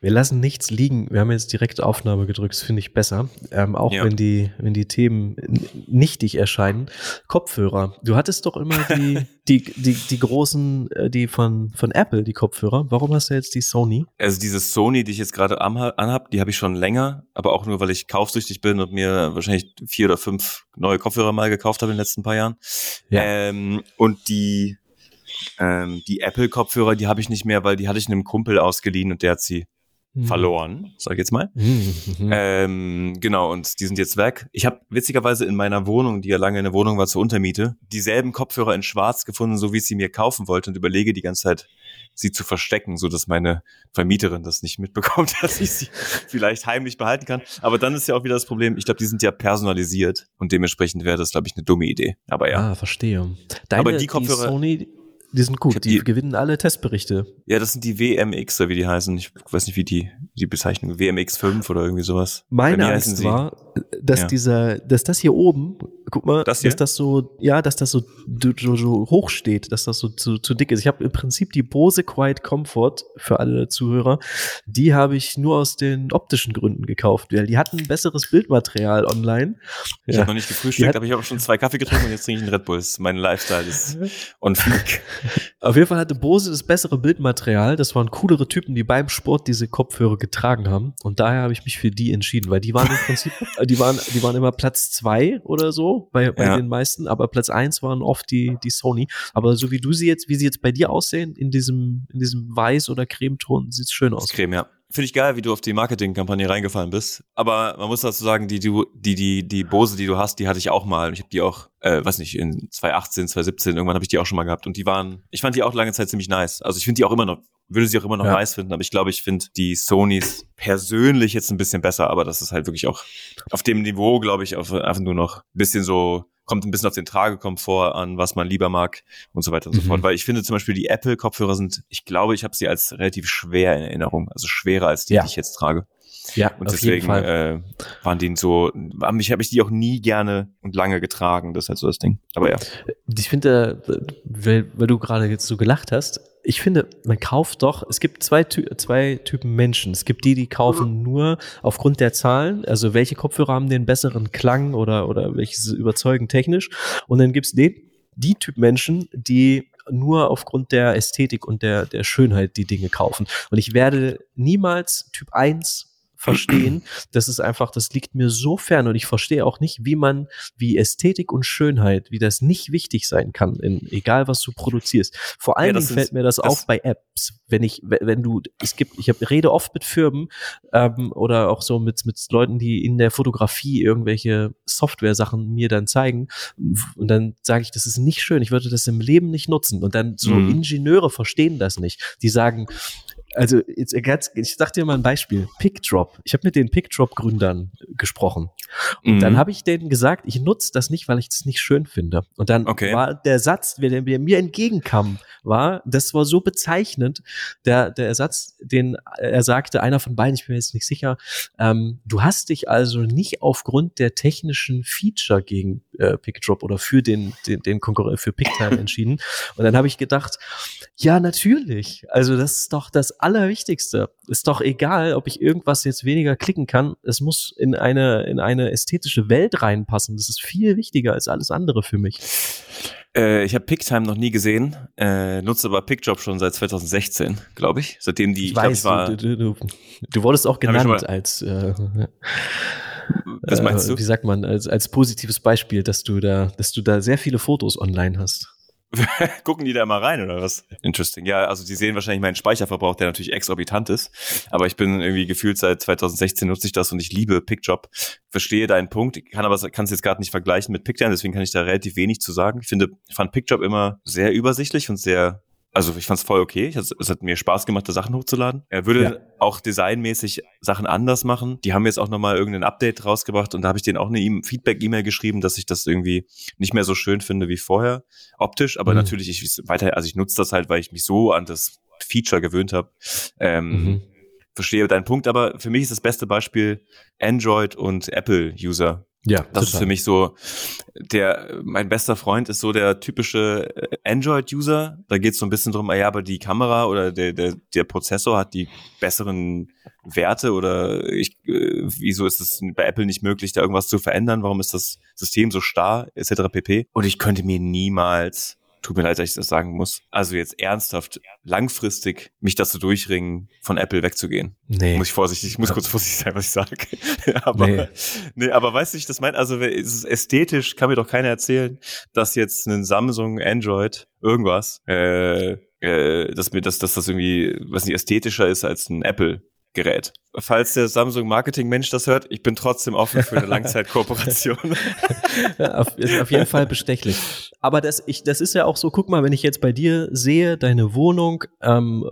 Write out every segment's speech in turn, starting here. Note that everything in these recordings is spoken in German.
Wir lassen nichts liegen. Wir haben jetzt direkt Aufnahme gedrückt, das finde ich besser. Ähm, auch ja. wenn die, wenn die Themen nichtig erscheinen. Kopfhörer. Du hattest doch immer die, die, die, die großen, äh, die von, von Apple, die Kopfhörer. Warum hast du jetzt die Sony? Also diese Sony, die ich jetzt gerade anhab, die habe ich schon länger, aber auch nur, weil ich kaufsüchtig bin und mir wahrscheinlich vier oder fünf neue Kopfhörer mal gekauft habe in den letzten paar Jahren. Ja. Ähm, und die, ähm, die Apple-Kopfhörer, die habe ich nicht mehr, weil die hatte ich einem Kumpel ausgeliehen und der hat sie mhm. verloren, sag ich jetzt mal. Mhm. Ähm, genau, und die sind jetzt weg. Ich habe witzigerweise in meiner Wohnung, die ja lange eine Wohnung war zur Untermiete, dieselben Kopfhörer in schwarz gefunden, so wie ich sie mir kaufen wollte und überlege die ganze Zeit, sie zu verstecken, so dass meine Vermieterin das nicht mitbekommt, dass ich sie vielleicht heimlich behalten kann. Aber dann ist ja auch wieder das Problem, ich glaube, die sind ja personalisiert und dementsprechend wäre das, glaube ich, eine dumme Idee. Aber ja. Ah, verstehe. Deine, Aber die Kopfhörer. Die Sony, die sind gut, die, die, gewinnen alle Testberichte. Ja, das sind die WMX, wie die heißen. Ich weiß nicht, wie die, die Bezeichnung, WMX5 oder irgendwie sowas. Meine Angst war, dass ja. dieser, dass das hier oben, guck mal, das dass das so, ja, dass das so, so, so hoch steht, dass das so zu, zu dick ist. Ich habe im Prinzip die Bose Quiet Comfort für alle Zuhörer, die habe ich nur aus den optischen Gründen gekauft, weil die hatten ein besseres Bildmaterial online. Ich ja. habe noch nicht gefrühstückt, aber ich habe schon zwei Kaffee getrunken und jetzt trinke ich einen Red Bull. Mein Lifestyle ist on fleek. Auf jeden Fall hatte Bose das bessere Bildmaterial. Das waren coolere Typen, die beim Sport diese Kopfhörer getragen haben. Und daher habe ich mich für die entschieden, weil die waren im Prinzip, die waren, die waren immer Platz zwei oder so bei, bei ja. den meisten, aber Platz eins waren oft die, die Sony. Aber so wie du sie jetzt, wie sie jetzt bei dir aussehen, in diesem, in diesem Weiß- oder Cremeton, sieht es schön aus. Creme, ja. Finde ich geil, wie du auf die Marketingkampagne reingefallen bist. Aber man muss dazu sagen, die, die, die, die, die Bose, die du hast, die hatte ich auch mal. Ich habe die auch, äh, weiß nicht, in 2018, 2017, irgendwann habe ich die auch schon mal gehabt. Und die waren, ich fand die auch lange Zeit ziemlich nice. Also ich finde die auch immer noch, würde sie auch immer noch ja. nice finden. Aber ich glaube, ich finde die Sonys persönlich jetzt ein bisschen besser. Aber das ist halt wirklich auch auf dem Niveau, glaube ich, auf, einfach nur noch ein bisschen so kommt ein bisschen auf den Tragekomfort an, was man lieber mag und so weiter und so mhm. fort. Weil ich finde zum Beispiel die Apple-Kopfhörer sind, ich glaube, ich habe sie als relativ schwer in Erinnerung, also schwerer als die, ja. die ich jetzt trage. Ja, und deswegen äh, waren die so, haben ich habe ich die auch nie gerne und lange getragen. Das ist halt so das Ding. Aber ja. Ich finde, weil, weil du gerade jetzt so gelacht hast, ich finde, man kauft doch, es gibt zwei, zwei Typen Menschen. Es gibt die, die kaufen nur aufgrund der Zahlen, also welche Kopfhörer haben den besseren Klang oder, oder welches überzeugen technisch. Und dann gibt's den, die Typ Menschen, die nur aufgrund der Ästhetik und der, der Schönheit die Dinge kaufen. Und ich werde niemals Typ 1 verstehen. Das ist einfach, das liegt mir so fern und ich verstehe auch nicht, wie man, wie Ästhetik und Schönheit, wie das nicht wichtig sein kann, in, egal was du produzierst. Vor allen ja, Dingen fällt mir das, das, auf bei Apps, wenn ich, wenn du, es gibt, ich habe rede oft mit Firmen ähm, oder auch so mit mit Leuten, die in der Fotografie irgendwelche Software-Sachen mir dann zeigen und dann sage ich, das ist nicht schön, ich würde das im Leben nicht nutzen und dann so mhm. Ingenieure verstehen das nicht. Die sagen, also jetzt, ich sag dir mal ein Beispiel. PickDrop. Ich habe mit den PickDrop-Gründern gesprochen. Und mhm. dann habe ich denen gesagt, ich nutze das nicht, weil ich das nicht schön finde. Und dann okay. war der Satz, der, der mir entgegenkam, war, das war so bezeichnend, der, der Satz, den er sagte, einer von beiden, ich bin mir jetzt nicht sicher, ähm, du hast dich also nicht aufgrund der technischen Feature gegen äh, PickDrop oder für den, den, den Konkurrent, für PickTime entschieden. Und dann habe ich gedacht, ja, natürlich. Also das ist doch das Allerwichtigste. Ist doch egal, ob ich irgendwas jetzt weniger klicken kann. Es muss in eine, in eine ästhetische Welt reinpassen. Das ist viel wichtiger als alles andere für mich. Äh, ich habe PickTime noch nie gesehen, äh, nutze aber PickJob schon seit 2016, glaube ich. Seitdem die, ich, ich weiß, glaub, ich war, du, du, du, du wurdest auch genannt als äh, Was meinst du? Wie sagt man, als, als positives Beispiel, dass du da, dass du da sehr viele Fotos online hast. Gucken die da mal rein oder was? Interesting. Ja, also die sehen wahrscheinlich meinen Speicherverbrauch, der natürlich exorbitant ist. Aber ich bin irgendwie gefühlt seit 2016 nutze ich das und ich liebe PickJob. Verstehe deinen Punkt, kann aber kann es jetzt gerade nicht vergleichen mit PickTime, deswegen kann ich da relativ wenig zu sagen. Ich finde, ich fand PickJob immer sehr übersichtlich und sehr also ich fand es voll okay. Es hat mir Spaß gemacht, da Sachen hochzuladen. Er würde ja. auch designmäßig Sachen anders machen. Die haben jetzt auch nochmal irgendein Update rausgebracht und da habe ich denen auch eine e Feedback-E-Mail geschrieben, dass ich das irgendwie nicht mehr so schön finde wie vorher, optisch. Aber mhm. natürlich, ich weiter, also ich nutze das halt, weil ich mich so an das Feature gewöhnt habe. Ähm, mhm. Verstehe deinen Punkt, aber für mich ist das beste Beispiel Android und Apple-User Ja, das total. ist für mich so der mein bester Freund ist so der typische äh, Android-User. Da geht es so ein bisschen drum, ah ja, aber die Kamera oder der, der, der Prozessor hat die besseren Werte oder ich, äh, wieso ist es bei Apple nicht möglich, da irgendwas zu verändern? Warum ist das System so starr, etc. pp. Und ich könnte mir niemals Tut mir leid, dass ich das sagen muss. Also jetzt ernsthaft, langfristig mich dazu durchringen, von Apple wegzugehen. Nee. Muss ich vorsichtig, ich muss kurz vorsichtig sein, was ich sage. aber, nee. nee, aber weißt du, ich das meine? Also es ästhetisch kann mir doch keiner erzählen, dass jetzt ein Samsung, Android, irgendwas, äh, äh, dass mir das, dass das irgendwie, was nicht ästhetischer ist als ein Apple. Gerät. Falls der Samsung Marketing Mensch das hört, ich bin trotzdem offen für eine Langzeitkooperation. auf, ist auf jeden Fall bestechlich. Aber das, ich, das ist ja auch so, guck mal, wenn ich jetzt bei dir sehe, deine Wohnung, ähm,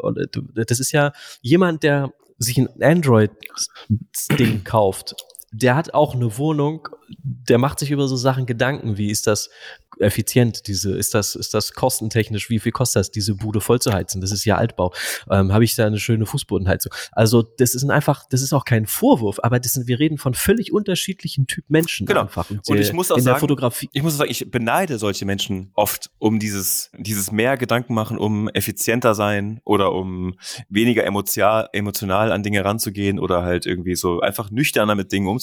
das ist ja jemand, der sich ein Android-Ding kauft, der hat auch eine Wohnung, der macht sich über so Sachen Gedanken, wie ist das effizient, diese, ist das, ist das kostentechnisch, wie viel kostet das, diese Bude voll zu heizen? Das ist ja Altbau. Ähm, Habe ich da eine schöne Fußbodenheizung? Also, das ist einfach, das ist auch kein Vorwurf, aber das sind, wir reden von völlig unterschiedlichen Typ Menschen genau. einfach. Und, und ich muss auch sagen, Fotografie. Ich muss sagen, ich beneide solche Menschen oft um dieses, dieses mehr Gedanken machen, um effizienter sein oder um weniger emotional, emotional an Dinge ranzugehen oder halt irgendwie so einfach nüchterner mit Dingen umzugehen.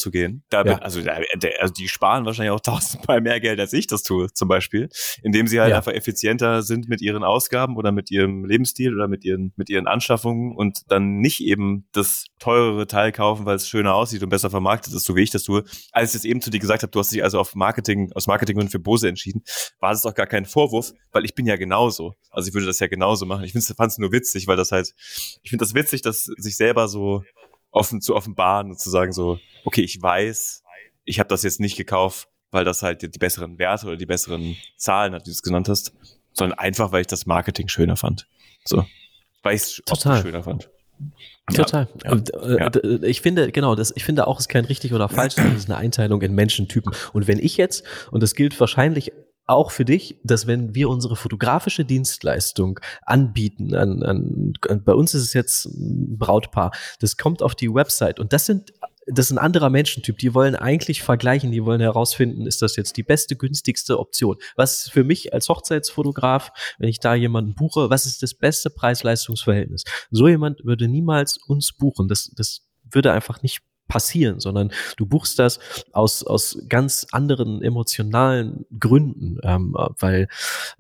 Da, ja. also, der, also die sparen wahrscheinlich auch tausendmal mehr Geld, als ich das tue zum Beispiel, indem sie halt ja. einfach effizienter sind mit ihren Ausgaben oder mit ihrem Lebensstil oder mit ihren, mit ihren Anschaffungen und dann nicht eben das teurere Teil kaufen, weil es schöner aussieht und besser vermarktet ist, so wie ich das tue. Als ich jetzt eben zu dir gesagt habe, du hast dich also auf Marketing, aus Marketinggründen für Bose entschieden, war das doch gar kein Vorwurf, weil ich bin ja genauso. Also ich würde das ja genauso machen. Ich fand es nur witzig, weil das halt, ich finde das witzig, dass sich selber so offen zu offenbaren und zu sagen so, okay, ich weiß, ich habe das jetzt nicht gekauft, weil das halt die besseren Werte oder die besseren Zahlen hat, wie du es genannt hast, sondern einfach, weil ich das Marketing schöner fand. So. Weil ich es schöner fand. Total. Ja, und, äh, ja. Äh, ich finde, genau, das, ich finde auch, es ist kein richtig oder falsch, das ist eine Einteilung in Menschentypen. Und wenn ich jetzt, und das gilt wahrscheinlich auch für dich, dass wenn wir unsere fotografische Dienstleistung anbieten, an, an, bei uns ist es jetzt ein Brautpaar, das kommt auf die Website und das sind das ist ein anderer Menschentyp. Die wollen eigentlich vergleichen, die wollen herausfinden, ist das jetzt die beste, günstigste Option? Was für mich als Hochzeitsfotograf, wenn ich da jemanden buche, was ist das beste Preis-Leistungs-Verhältnis? So jemand würde niemals uns buchen. Das, das würde einfach nicht passieren, sondern du buchst das aus, aus ganz anderen emotionalen Gründen, ähm, weil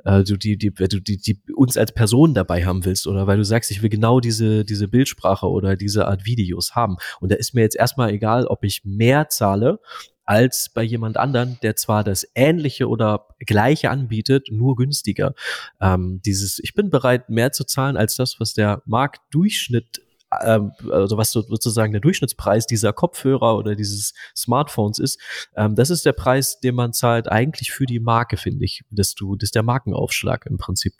äh, du die, die, du die, die uns als Person dabei haben willst oder weil du sagst, ich will genau diese, diese Bildsprache oder diese Art Videos haben. Und da ist mir jetzt erstmal egal, ob ich mehr zahle als bei jemand anderen, der zwar das Ähnliche oder Gleiche anbietet, nur günstiger. Ähm, dieses, ich bin bereit, mehr zu zahlen als das, was der Marktdurchschnitt also was so, sozusagen der Durchschnittspreis dieser Kopfhörer oder dieses Smartphones ist, ähm, das ist der Preis, den man zahlt eigentlich für die Marke, finde ich. dass du, das ist der Markenaufschlag im Prinzip.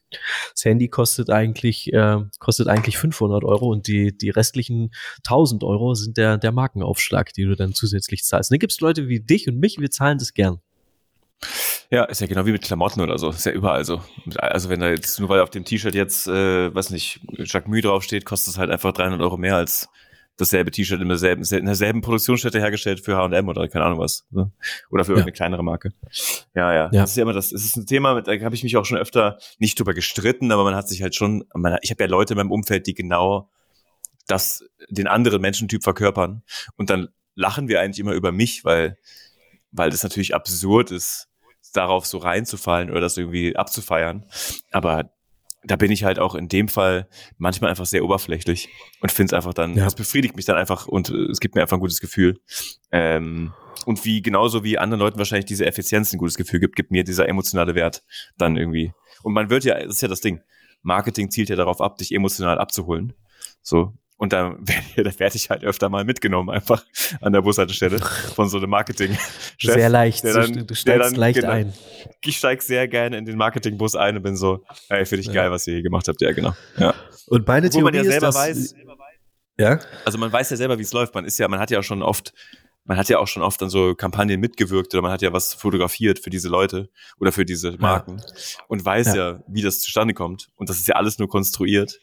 Das Handy kostet eigentlich, äh, kostet eigentlich 500 Euro und die, die restlichen 1000 Euro sind der, der Markenaufschlag, die du dann zusätzlich zahlst. Und dann gibt es Leute wie dich und mich, wir zahlen das gern. Ja, ist ja genau wie mit Klamotten oder so. Ist ja überall so. Also wenn da jetzt, nur weil auf dem T-Shirt jetzt, äh, weiß nicht, Jacques Mue draufsteht, kostet es halt einfach 300 Euro mehr als dasselbe T-Shirt in derselben, in derselben Produktionsstätte hergestellt für H&M oder keine Ahnung was. Ne? Oder für irgendeine ja. kleinere Marke. Ja, ja, ja. Das ist ja immer das, es ist ein Thema, da habe ich mich auch schon öfter nicht drüber gestritten, aber man hat sich halt schon, man, ich habe ja Leute in meinem Umfeld, die genau das, den anderen Menschentyp verkörpern. Und dann lachen wir eigentlich immer über mich, weil, weil das natürlich absurd ist, darauf so reinzufallen oder das irgendwie abzufeiern. Aber da bin ich halt auch in dem Fall manchmal einfach sehr oberflächlich und finde es einfach dann, ja. das befriedigt mich dann einfach und äh, es gibt mir einfach ein gutes Gefühl. Ähm, und wie genauso wie anderen Leuten wahrscheinlich diese Effizienz ein gutes Gefühl gibt, gibt mir dieser emotionale Wert dann irgendwie. Und man wird ja, das ist ja das Ding. Marketing zielt ja darauf ab, dich emotional abzuholen. So. Und da werde werd ich halt öfter mal mitgenommen, einfach an der Bushaltestelle von so einem Marketing. -Chef, Sehr leicht, dann, du steigst dann, leicht genau, ein. Ich steig sehr gerne in den Marketingbus ein und bin so, ey, finde ich ja. geil, was ihr hier gemacht habt. Ja, genau. Ja. Und meine Theorie man ja selber ist, weiß, ja? Also man weiß ja selber, wie es läuft. Man ist ja, man hat ja schon oft man hat ja auch schon oft an so Kampagnen mitgewirkt oder man hat ja was fotografiert für diese Leute oder für diese Marken ja. und weiß ja. ja. wie das zustande kommt. Und das ist ja alles nur konstruiert.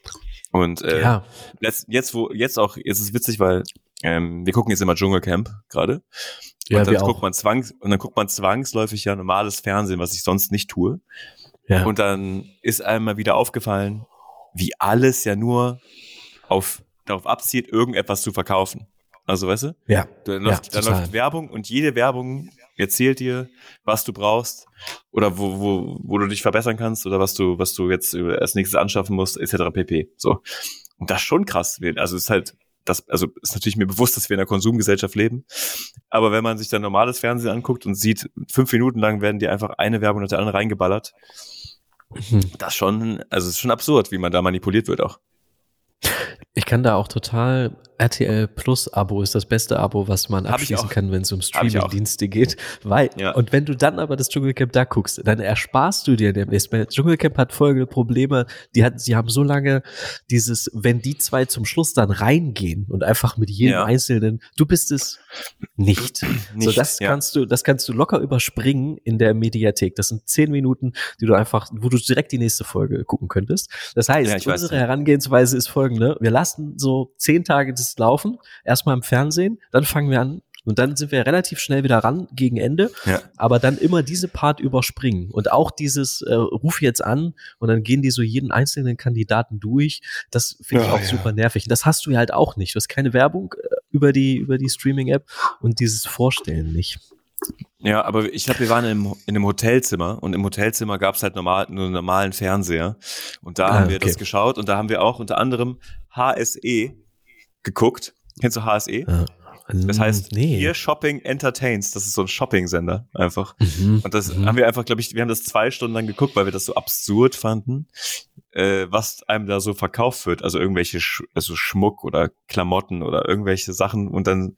Und äh, ja. jetzt, jetzt, wo, jetzt auch, jetzt ist es witzig, weil ähm, wir gucken jetzt immer Dschungelcamp gerade. Ja, und dann guckt man zwangs und dann guckt man zwangsläufig ja normales Fernsehen, was ich sonst nicht tue. Ja. Und dann ist einem mal wieder aufgefallen, wie alles ja nur auf, darauf abzielt, irgendetwas zu verkaufen. Also, weißt du? Ja. Dann läuft, ja, dann läuft Werbung und jede Werbung erzählt dir, was du brauchst oder wo, wo, wo du dich verbessern kannst oder was du, was du jetzt als nächstes anschaffen musst, etc. pp. So. Und das ist schon krass. Also, es ist halt, das, also ist natürlich mir bewusst, dass wir in einer Konsumgesellschaft leben. Aber wenn man sich dann normales Fernsehen anguckt und sieht, fünf Minuten lang werden dir einfach eine Werbung nach der anderen reingeballert, mhm. das schon, also es ist schon absurd, wie man da manipuliert wird auch. Ich kann da auch total RTL Plus Abo ist das beste Abo, was man abschließen kann, wenn es um Streaming-Dienste geht. Weil, ja. und wenn du dann aber das Dschungelcamp da guckst, dann ersparst du dir demnächst. Weil Dschungelcamp hat folgende Probleme. Die hatten, sie haben so lange dieses, wenn die zwei zum Schluss dann reingehen und einfach mit jedem ja. Einzelnen, du bist es nicht. nicht so, das ja. kannst du, das kannst du locker überspringen in der Mediathek. Das sind zehn Minuten, die du einfach, wo du direkt die nächste Folge gucken könntest. Das heißt, unsere Herangehensweise ist folgende. Wir lassen so zehn Tage das laufen, erstmal im Fernsehen, dann fangen wir an und dann sind wir relativ schnell wieder ran gegen Ende, ja. aber dann immer diese Part überspringen und auch dieses äh, Ruf jetzt an und dann gehen die so jeden einzelnen Kandidaten durch. Das finde ich auch ja. super nervig. Das hast du ja halt auch nicht. Du hast keine Werbung äh, über die über die Streaming App und dieses Vorstellen nicht. Ja, aber ich glaube, wir waren in, in einem Hotelzimmer und im Hotelzimmer gab es halt normal, nur einen normalen Fernseher. Und da ah, haben wir okay. das geschaut und da haben wir auch unter anderem HSE geguckt. Kennst du HSE? Ja. Das heißt, nee. hier Shopping Entertains, das ist so ein Shopping-Sender einfach. Mhm. Und das mhm. haben wir einfach, glaube ich, wir haben das zwei Stunden lang geguckt, weil wir das so absurd fanden, äh, was einem da so verkauft wird. Also irgendwelche Sch also Schmuck oder Klamotten oder irgendwelche Sachen. Und dann,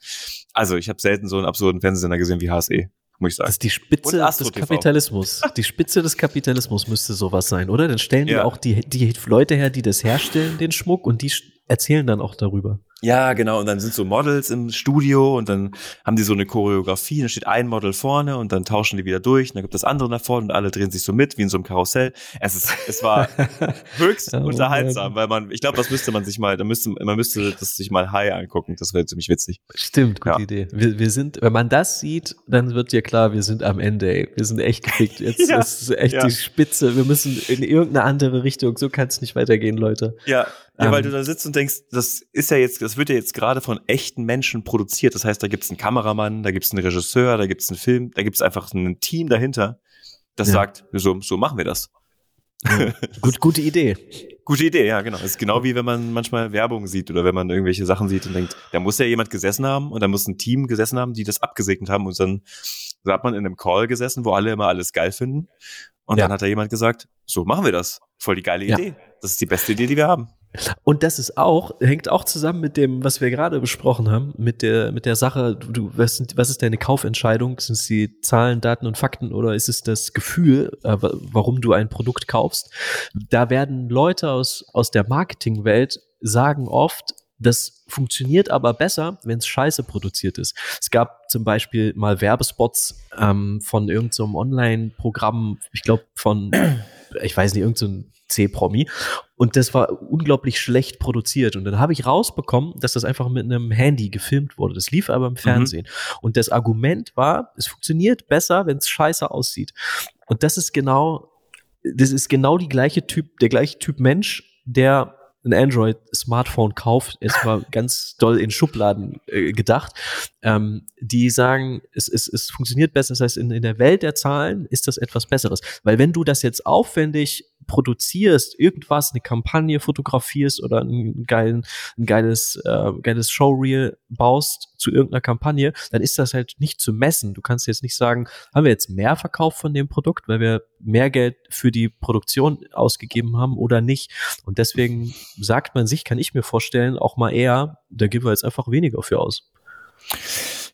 also ich habe selten so einen absurden Fernsehsender gesehen wie HSE muss ich sagen. Das ist die Spitze des Kapitalismus. Die Spitze des Kapitalismus müsste sowas sein, oder? Dann stellen ja. die auch die, die Leute her, die das herstellen, den Schmuck, und die erzählen dann auch darüber. Ja, genau. Und dann sind so Models im Studio und dann haben die so eine Choreografie. Dann steht ein Model vorne und dann tauschen die wieder durch. Und dann gibt das andere nach vorne und alle drehen sich so mit wie in so einem Karussell. Es ist, es war höchst oh, unterhaltsam, weil man, ich glaube, das müsste man sich mal, da müsste, man müsste das sich mal high angucken. Das wäre ziemlich witzig. Stimmt, gute ja. Idee. Wir, wir sind, wenn man das sieht, dann wird dir klar, wir sind am Ende, ey. Wir sind echt gefickt. Jetzt ja. ist echt ja. die Spitze. Wir müssen in irgendeine andere Richtung. So kann es nicht weitergehen, Leute. Ja, ja, weil ähm. du da sitzt und denkst, das ist ja jetzt, das wird ja jetzt gerade von echten Menschen produziert. Das heißt, da gibt's einen Kameramann, da gibt's einen Regisseur, da gibt's einen Film, da gibt's einfach ein Team dahinter, das ja. sagt, so, so machen wir das. Ja. Gut, gute Idee. Gute Idee, ja, genau. Das ist genau wie wenn man manchmal Werbung sieht oder wenn man irgendwelche Sachen sieht und denkt, da muss ja jemand gesessen haben und da muss ein Team gesessen haben, die das abgesegnet haben und dann so hat man in einem Call gesessen, wo alle immer alles geil finden und dann hat da jemand gesagt, so machen wir das. Voll die geile Idee. Das ist die beste Idee, die wir haben. Und das ist auch, hängt auch zusammen mit dem, was wir gerade besprochen haben, mit der, mit der Sache, du, was, was ist deine Kaufentscheidung? Sind es die Zahlen, Daten und Fakten oder ist es das Gefühl, äh, warum du ein Produkt kaufst? Da werden Leute aus, aus der Marketingwelt sagen oft, das funktioniert aber besser, wenn es scheiße produziert ist. Es gab zum Beispiel mal Werbespots ähm, von irgendeinem so Online-Programm, ich glaube von, ich weiß nicht, irgendein so C-Promi. Und das war unglaublich schlecht produziert. Und dann habe ich rausbekommen, dass das einfach mit einem Handy gefilmt wurde. Das lief aber im mhm. Fernsehen. Mhm. Und das Argument war, es funktioniert besser, wenn es scheiße aussieht. Und das ist genau, das ist genau die gleiche Typ, der gleiche Typ Mensch, der ein Android-Smartphone kauft, erstmal ganz doll in Schubladen äh, gedacht, ähm, die sagen, es, es, es funktioniert besser. Das heißt, in, in der Welt der Zahlen ist das etwas Besseres. Weil wenn du das jetzt aufwendig produzierst, irgendwas, eine Kampagne fotografierst oder ein, geilen, ein geiles, äh, geiles Showreel baust zu irgendeiner Kampagne, dann ist das halt nicht zu messen. Du kannst jetzt nicht sagen, haben wir jetzt mehr verkauft von dem Produkt, weil wir mehr Geld für die Produktion ausgegeben haben oder nicht. Und deswegen sagt man sich, kann ich mir vorstellen, auch mal eher, da geben wir jetzt einfach weniger für aus.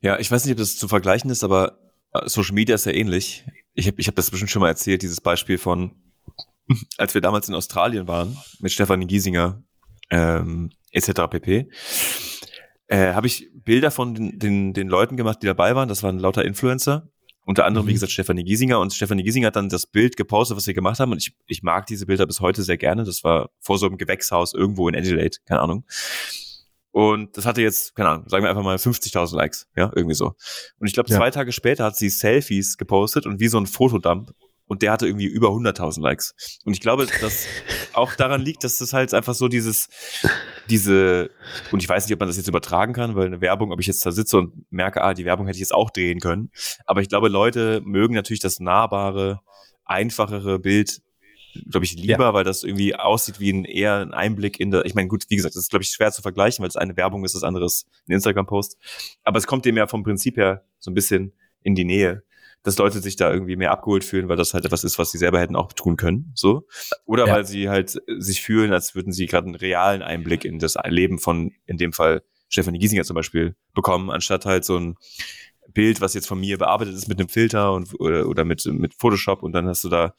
Ja, ich weiß nicht, ob das zu vergleichen ist, aber äh, Social Media ist ja ähnlich. Ich habe ich hab das bestimmt schon mal erzählt, dieses Beispiel von, als wir damals in Australien waren, mit Stefanie Giesinger ähm, etc. pp., äh, habe ich Bilder von den, den, den Leuten gemacht, die dabei waren. Das waren lauter Influencer. Unter anderem, mhm. wie gesagt, Stefanie Giesinger. Und Stefanie Giesinger hat dann das Bild gepostet, was wir gemacht haben. Und ich, ich mag diese Bilder bis heute sehr gerne. Das war vor so einem Gewächshaus irgendwo in Adelaide, keine Ahnung. Und das hatte jetzt, keine Ahnung, sagen wir einfach mal 50.000 Likes, ja, irgendwie so. Und ich glaube, Ja. zwei Tage später hat sie Selfies gepostet und wie so ein Fotodump und der hatte irgendwie über 100.000 Likes. Und ich glaube, dass auch daran liegt, dass das halt einfach so dieses, diese, und ich weiß nicht, ob man das jetzt übertragen kann, weil eine Werbung, ob ich jetzt da sitze und merke, ah, die Werbung hätte ich jetzt auch drehen können. Aber ich glaube, Leute mögen natürlich das nahbare, einfachere Bild, glaube ich, lieber, weil das irgendwie aussieht wie ein eher ein Einblick in der, ich meine, gut, wie gesagt, das ist, glaube ich, schwer zu vergleichen, weil es eine Werbung ist, das andere ist ein Instagram-Post. Aber es kommt dem ja vom Prinzip her so ein bisschen in die Nähe dass Leute sich da irgendwie mehr abgeholt fühlen, weil das halt etwas ist, was sie selber hätten auch tun können, so. Oder Ja. weil sie halt sich fühlen, als würden sie gerade einen realen Einblick in das Leben von, in dem Fall Stefanie Giesinger zum Beispiel, bekommen, anstatt halt so ein Bild, was jetzt von mir bearbeitet ist mit einem Filter und oder, oder mit, mit Photoshop und dann hast du da,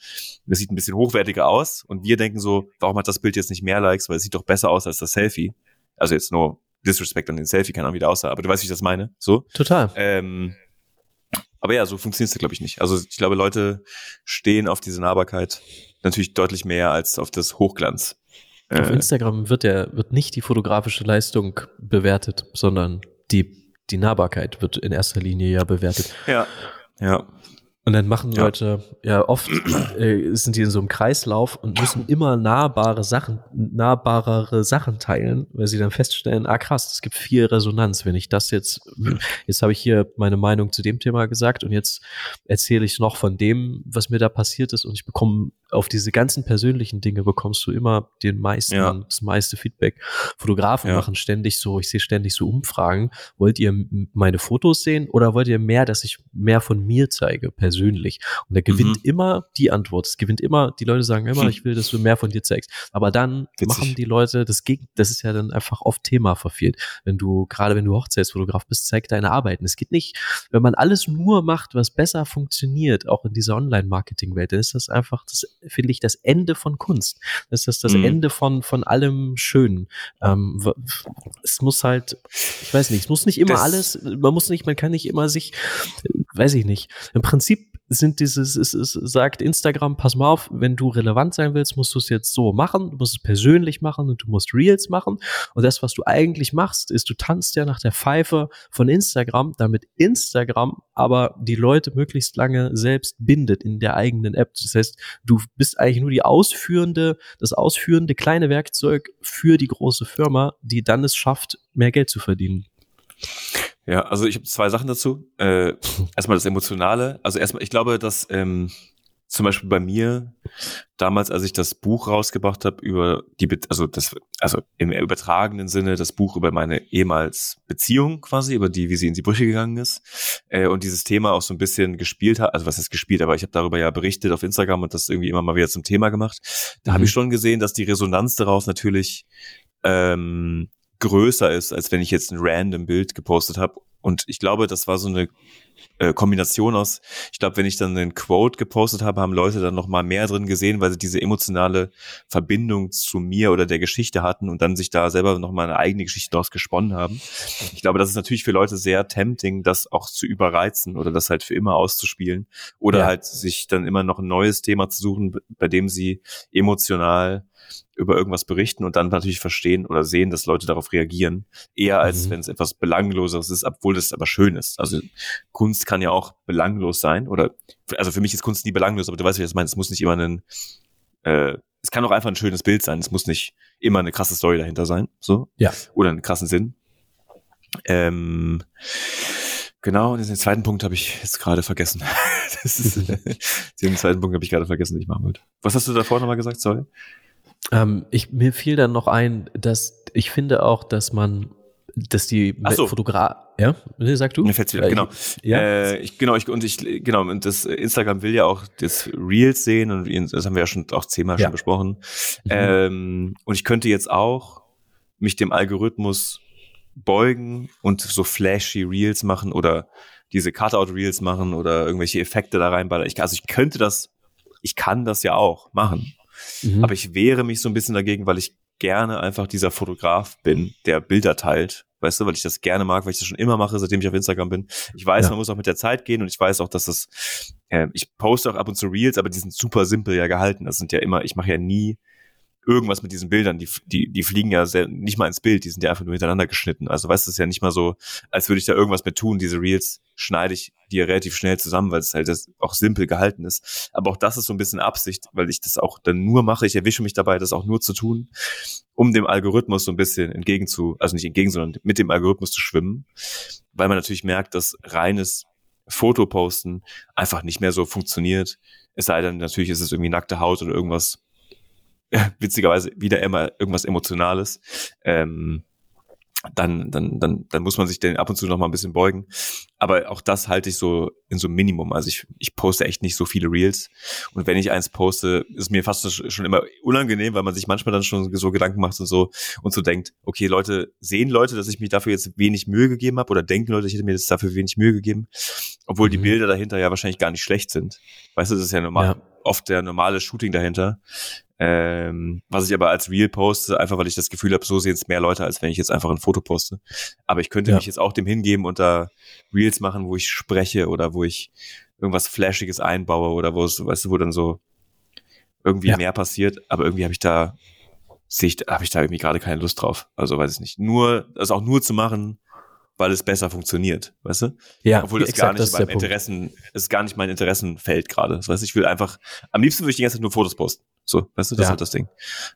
das sieht ein bisschen hochwertiger aus und wir denken so, warum hat das Bild jetzt nicht mehr Likes, weil es sieht doch besser aus als das Selfie. Also jetzt nur Disrespect an den Selfie, keine Ahnung, wie der aussah, aber du weißt, wie ich das meine, so. Total. Ähm, aber ja, so funktioniert es, glaube ich, nicht. Also ich glaube, Leute stehen auf diese Nahbarkeit natürlich deutlich mehr als auf das Hochglanz. Auf Äh, Instagram wird der, wird nicht die fotografische Leistung bewertet, sondern die, die Nahbarkeit wird in erster Linie ja bewertet. ja, ja, Und dann machen Ja. Leute, ja, oft äh, sind die in so einem Kreislauf und müssen immer nahbare Sachen, nahbarere Sachen teilen, weil sie dann feststellen, ah krass, es gibt viel Resonanz, wenn ich das jetzt, jetzt habe ich hier meine Meinung zu dem Thema gesagt und jetzt erzähle ich noch von dem, was mir da passiert ist und ich bekomme auf diese ganzen persönlichen Dinge bekommst du immer den meisten, Ja. das meiste Feedback. Fotografen Ja. machen ständig so, ich sehe ständig so Umfragen, wollt ihr meine Fotos sehen oder wollt ihr mehr, dass ich mehr von mir zeige, persönlich? Und da gewinnt Mhm. immer die Antwort. Es gewinnt immer, die Leute sagen immer, Hm. ich will, dass du mehr von dir zeigst. Aber dann Witzig. machen die Leute das Gegen, das ist ja dann einfach oft Thema verfehlt. Wenn du, gerade wenn du Hochzeitsfotograf bist, zeig deine Arbeiten. Es geht nicht, wenn man alles nur macht, was besser funktioniert, auch in dieser Online-Marketing-Welt, dann ist das einfach, das finde ich, das Ende von Kunst. Das ist das Mhm. Ende von, von allem Schönen. Ähm, es muss halt, ich weiß nicht, es muss nicht immer Das- alles, man muss nicht, man kann nicht immer sich, äh, weiß ich nicht. Im Prinzip sind dieses, es, es sagt Instagram, pass mal auf, wenn du relevant sein willst, musst du es jetzt so machen, du musst es persönlich machen und du musst Reels machen. Und das, was du eigentlich machst, ist, du tanzt ja nach der Pfeife von Instagram, damit Instagram aber die Leute möglichst lange selbst bindet in der eigenen App. Das heißt, du bist eigentlich nur die ausführende, das ausführende kleine Werkzeug für die große Firma, die dann es schafft, mehr Geld zu verdienen. Ja, also ich habe zwei Sachen dazu. Äh, erstmal das Emotionale. Also erstmal, ich glaube, dass ähm, zum Beispiel bei mir damals, als ich das Buch rausgebracht habe über die, Be also das, also im übertragenen Sinne das Buch über meine ehemals Beziehung quasi, über die, wie sie in die Brüche gegangen ist, äh, und dieses Thema auch so ein bisschen gespielt hat, also was heißt gespielt, aber ich habe darüber ja berichtet auf Instagram und das irgendwie immer mal wieder zum Thema gemacht. Da habe Mhm. ich schon gesehen, dass die Resonanz darauf natürlich ähm, größer ist, als wenn ich jetzt ein random Bild gepostet habe. Und ich glaube, das war so eine äh, Kombination aus, ich glaube, wenn ich dann einen Quote gepostet habe, haben Leute dann noch mal mehr drin gesehen, weil sie diese emotionale Verbindung zu mir oder der Geschichte hatten und dann sich da selber noch mal eine eigene Geschichte daraus gesponnen haben. Ich glaube, das ist natürlich für Leute sehr tempting, das auch zu überreizen oder das halt für immer auszuspielen oder Ja. halt sich dann immer noch ein neues Thema zu suchen, bei dem sie emotional über irgendwas berichten und dann natürlich verstehen oder sehen, dass Leute darauf reagieren, eher als Mhm. wenn es etwas Belangloseres ist, obwohl es aber schön ist. Also Kunst kann ja auch belanglos sein oder also für mich ist Kunst nie belanglos, aber du weißt, wie ich das meine. Es muss nicht immer ein äh, es kann auch einfach ein schönes Bild sein. Es muss nicht immer eine krasse Story dahinter sein, so Ja. oder einen krassen Sinn. Ähm, genau, und den zweiten Punkt habe ich jetzt gerade vergessen. das ist, den zweiten Punkt habe ich gerade vergessen, den ich machen wollte. Was hast du davor nochmal gesagt? Sorry. Ähm, ich, mir fiel dann noch ein, dass ich finde auch, dass man, dass die Ach so. Fotograf, ja, nee, sag du? Mir fällt's wieder, Äh, genau. Ja. Äh, ich, genau, ich, und ich, genau, und das Instagram will ja auch das Reels sehen und das haben wir ja schon auch zehnmal Ja. schon besprochen. Mhm. Ähm, und ich könnte jetzt auch mich dem Algorithmus beugen und so flashy Reels machen oder diese Cutout-Reels machen oder irgendwelche Effekte da reinballern. Ich, also ich könnte das, ich kann das ja auch machen. Mhm. Aber ich wehre mich so ein bisschen dagegen, weil ich gerne einfach dieser Fotograf bin, der Bilder teilt. Weißt du, weil ich das gerne mag, weil ich das schon immer mache, seitdem ich auf Instagram bin. Ich weiß, Ja. man muss auch mit der Zeit gehen und ich weiß auch, dass das, äh, ich poste auch ab und zu Reels, aber die sind super simpel ja gehalten. Das sind ja immer, ich mache ja nie irgendwas mit diesen Bildern, die, die, die fliegen ja sehr, nicht mal ins Bild, die sind ja einfach nur hintereinander geschnitten. Also weißt du, es ist ja nicht mal so, als würde ich da irgendwas mit tun. Diese Reels schneide ich die ja relativ schnell zusammen, weil es halt auch simpel gehalten ist. Aber auch das ist so ein bisschen Absicht, weil ich das auch dann nur mache. Ich erwische mich dabei, das auch nur zu tun, um dem Algorithmus so ein bisschen entgegen zu, also nicht entgegen, sondern mit dem Algorithmus zu schwimmen, weil man natürlich merkt, dass reines Fotoposten einfach nicht mehr so funktioniert. Es sei denn, natürlich ist es irgendwie nackte Haut oder irgendwas, witzigerweise wieder immer irgendwas Emotionales. Ähm, dann, dann, dann, dann muss man sich den ab und zu noch mal ein bisschen beugen. Aber auch das halte ich so in so einem Minimum. Also ich, ich poste echt nicht so viele Reels. Und wenn ich eins poste, ist mir fast schon immer unangenehm, weil man sich manchmal dann schon so Gedanken macht und so und so denkt, okay, Leute, sehen Leute, dass ich mich dafür jetzt wenig Mühe gegeben habe oder denken Leute, ich hätte mir jetzt dafür wenig Mühe gegeben, obwohl mhm. die Bilder dahinter ja wahrscheinlich gar nicht schlecht sind. Weißt du, das ist ja normal, ja. oft der normale Shooting dahinter. Ähm, was ich aber als Real poste, einfach weil ich das Gefühl habe, so sehen es mehr Leute, als wenn ich jetzt einfach ein Foto poste. Aber ich könnte ja. mich jetzt auch dem hingeben und da Reels machen, wo ich spreche oder wo ich irgendwas Flashiges einbaue oder wo es, weißt du, wo dann so irgendwie ja. mehr passiert. Aber irgendwie habe ich da, sehe ich, habe ich da irgendwie gerade keine Lust drauf. Also weiß ich nicht. Nur, das auch nur zu machen, weil es besser funktioniert, weißt du? Ja, obwohl das gar nicht mein Interessen, es ist gar nicht mein Interessenfeld gerade. Das heißt, ich will einfach, am liebsten würde ich die ganze Zeit nur Fotos posten. So, weißt du, das ja. ist halt das Ding.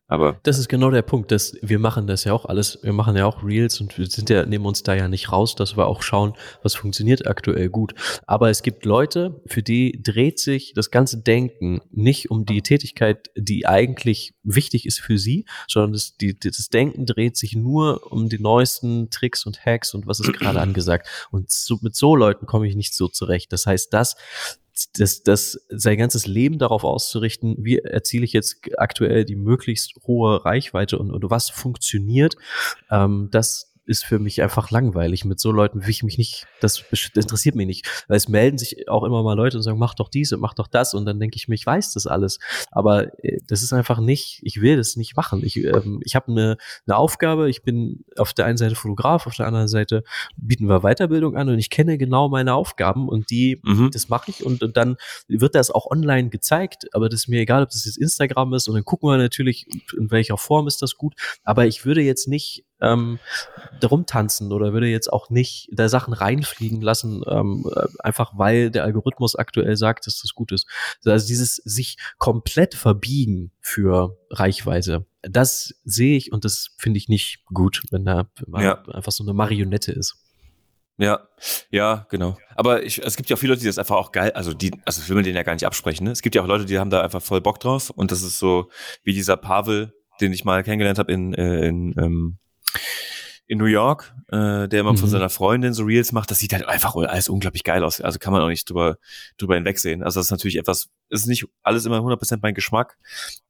Aber. Das ist genau der Punkt, dass wir machen das ja auch alles, wir machen ja auch Reels und wir sind ja, nehmen uns da ja nicht raus, dass wir auch schauen, was funktioniert aktuell gut. Aber es gibt Leute, für die dreht sich das ganze Denken nicht um die Tätigkeit, die eigentlich wichtig ist für sie, sondern das, die, das Denken dreht sich nur um die neuesten Tricks und Hacks und was ist gerade angesagt. Und so, mit so Leuten komme ich nicht so zurecht. Das heißt, das das, das, sein ganzes Leben darauf auszurichten, wie erziele ich jetzt aktuell die möglichst hohe Reichweite und, und was funktioniert, ähm, das, ist für mich einfach langweilig. Mit so Leuten will ich mich nicht, das, interessiert mich nicht. Weil es melden sich auch immer mal Leute und sagen, mach doch dies und mach doch das. Und dann denke ich mir, ich weiß das alles. Aber äh, das ist einfach nicht, ich will das nicht machen. Ich, ähm, ich habe eine, eine Aufgabe, ich bin auf der einen Seite Fotograf, auf der anderen Seite bieten wir Weiterbildung an und ich kenne genau meine Aufgaben und die, mhm. das mache ich und, und dann wird das auch online gezeigt, aber das ist mir egal, ob das jetzt Instagram ist und dann gucken wir natürlich, in welcher Form ist das gut. Aber ich würde jetzt nicht ähm, drum tanzen oder würde jetzt auch nicht da Sachen reinfliegen lassen, ähm, äh, einfach weil der Algorithmus aktuell sagt, dass das gut ist. Also dieses sich komplett verbiegen für Reichweite, das sehe ich und das finde ich nicht gut, wenn da ja. einfach so eine Marionette ist. Ja, ja, genau. Aber ich, es gibt ja auch viele Leute, die das einfach auch geil, also die, also das will man denen ja gar nicht absprechen. Ne? Es gibt ja auch Leute, die haben da einfach voll Bock drauf und das ist so wie dieser Pavel, den ich mal kennengelernt habe in, äh, in ähm, in New York, äh, der immer mhm. von seiner Freundin so Reels macht, das sieht halt einfach alles unglaublich geil aus. Also kann man auch nicht drüber, drüber hinwegsehen. Also das ist natürlich etwas, ist nicht alles immer 100% mein Geschmack,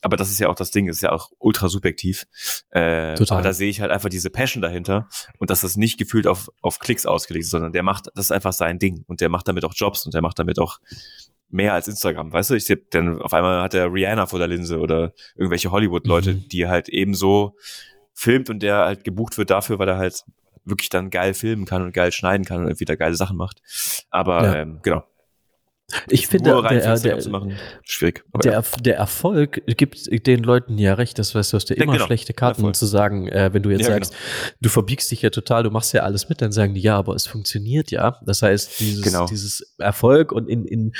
aber das ist ja auch das Ding, ist ja auch ultra subjektiv. Äh, Total. Aber da sehe ich halt einfach diese Passion dahinter und dass das nicht gefühlt auf, auf Klicks ausgelegt ist, sondern der macht, das ist einfach sein Ding und der macht damit auch Jobs und der macht damit auch mehr als Instagram, weißt du? Ich sehe, dann auf einmal hat er Rihanna vor der Linse oder irgendwelche Hollywood-Leute, mhm. die halt ebenso filmt und der halt gebucht wird dafür, weil er halt wirklich dann geil filmen kann und geil schneiden kann und irgendwie da geile Sachen macht. Aber ja. ähm, genau. Ich finde, der, der, schwierig. Der, der Erfolg gibt den Leuten ja recht, das weißt du, hast ja immer genau. schlechte Karten Erfolg. zu sagen, äh, wenn du jetzt ja, sagst, genau. du verbiegst dich ja total, du machst ja alles mit, dann sagen die, ja, aber es funktioniert ja. Das heißt, dieses, genau. dieses Erfolg und in, in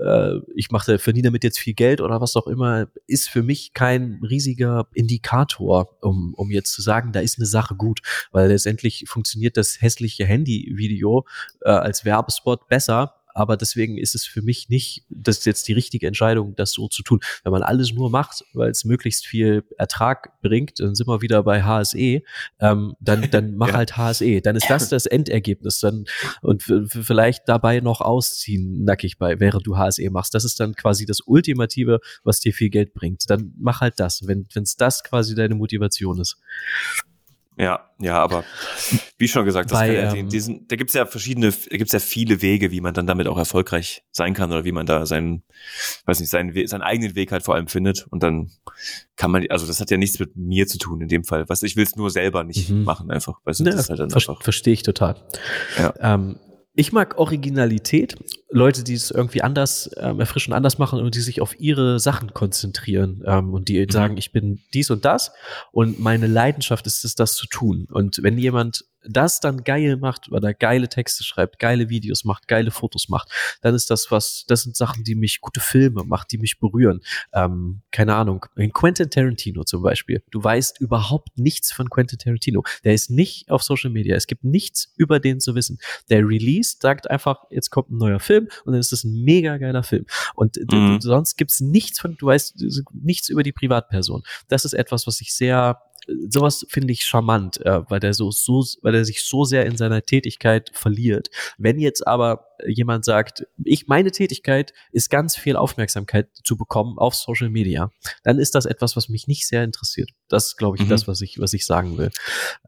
äh, ich mache, verdiene damit jetzt viel Geld oder was auch immer, ist für mich kein riesiger Indikator, um, um jetzt zu sagen, da ist eine Sache gut, weil letztendlich funktioniert das hässliche Handy-Video äh, als Werbespot besser aber deswegen ist es für mich nicht, das ist jetzt die richtige Entscheidung, das so zu tun. Wenn man alles nur macht, weil es möglichst viel Ertrag bringt, dann sind wir wieder bei HSE, ähm, dann, dann mach ja. halt HSE. Dann ist das das Endergebnis. Dann, und vielleicht dabei noch ausziehen, nackig bei, während du HSE machst. Das ist dann quasi das Ultimative, was dir viel Geld bringt. Dann mach halt das, wenn es das quasi deine Motivation ist. Ja, ja, aber wie schon gesagt, das Bei, kann, ähm, diesen, da gibt's ja verschiedene, da gibt's ja viele Wege, wie man dann damit auch erfolgreich sein kann oder wie man da seinen, weiß nicht, seinen, seinen eigenen Weg halt vor allem findet und dann kann man, also das hat ja nichts mit mir zu tun in dem Fall. Was ich will es nur selber nicht mhm. machen einfach. Weißt du, ja, das ist halt dann ver einfach. Verstehe ich total. Ja. Ähm, ich mag Originalität Leute, die es irgendwie anders ähm, erfrischen, anders machen und die sich auf ihre Sachen konzentrieren ähm, und die mhm. sagen, ich bin dies und das und meine Leidenschaft ist es, das zu tun. Und wenn jemand das dann geil macht, weil er geile Texte schreibt, geile Videos macht, geile Fotos macht, dann ist das was, das sind Sachen, die mich, gute Filme macht, die mich berühren. Ähm, keine Ahnung, in Quentin Tarantino zum Beispiel. Du weißt überhaupt nichts von Quentin Tarantino. Der ist nicht auf Social Media. Es gibt nichts über den zu wissen. Der Release sagt einfach, jetzt kommt ein neuer Film und dann ist das ein mega geiler Film. Und mhm. sonst gibt's nichts von, du weißt nichts über die Privatperson. Das ist etwas, was ich sehr sowas finde ich charmant, äh, weil der so, so, weil er sich so sehr in seiner Tätigkeit verliert. Wenn jetzt aber jemand sagt, ich, meine Tätigkeit ist ganz viel Aufmerksamkeit zu bekommen auf Social Media, dann ist das etwas, was mich nicht sehr interessiert. Das ist, glaube ich, mhm. das, was ich, was ich sagen will.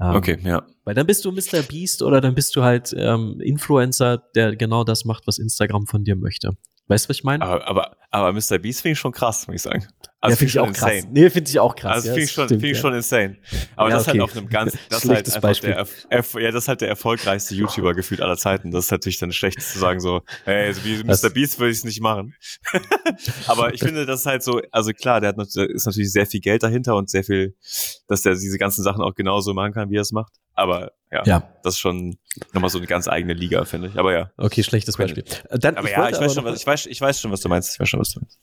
Ähm, okay, ja. Weil dann bist du Mr. Beast oder dann bist du halt ähm, Influencer, der genau das macht, was Instagram von dir möchte. Weißt du, was ich meine? Aber, aber, aber Mr. Beast finde ich schon krass, muss ich sagen. Also ja, finde ich auch insane. krass. Nee, finde ich auch krass. Also ja, finde ich schon, finde ich schon insane. Aber ja, das okay. halt auf einem ganz, das halt einfach Beispiel. der, Erf ja, das ist halt der erfolgreichste YouTuber gefühlt aller Zeiten. Das ist natürlich dann schlecht zu sagen so, hey, so wie Mr. Beast würde ich es nicht machen. aber ich finde, das ist halt so, also klar, der hat ist natürlich sehr viel Geld dahinter und sehr viel, dass der diese ganzen Sachen auch genauso machen kann, wie er es macht. Aber ja, ja, das ist schon nochmal so eine ganz eigene Liga, finde ich. Aber ja. Okay, schlechtes Beispiel. Dann, aber ich ja, ich weiß, schon, was, ich, weiß, ich weiß schon, was du meinst. Ich weiß schon, was du meinst.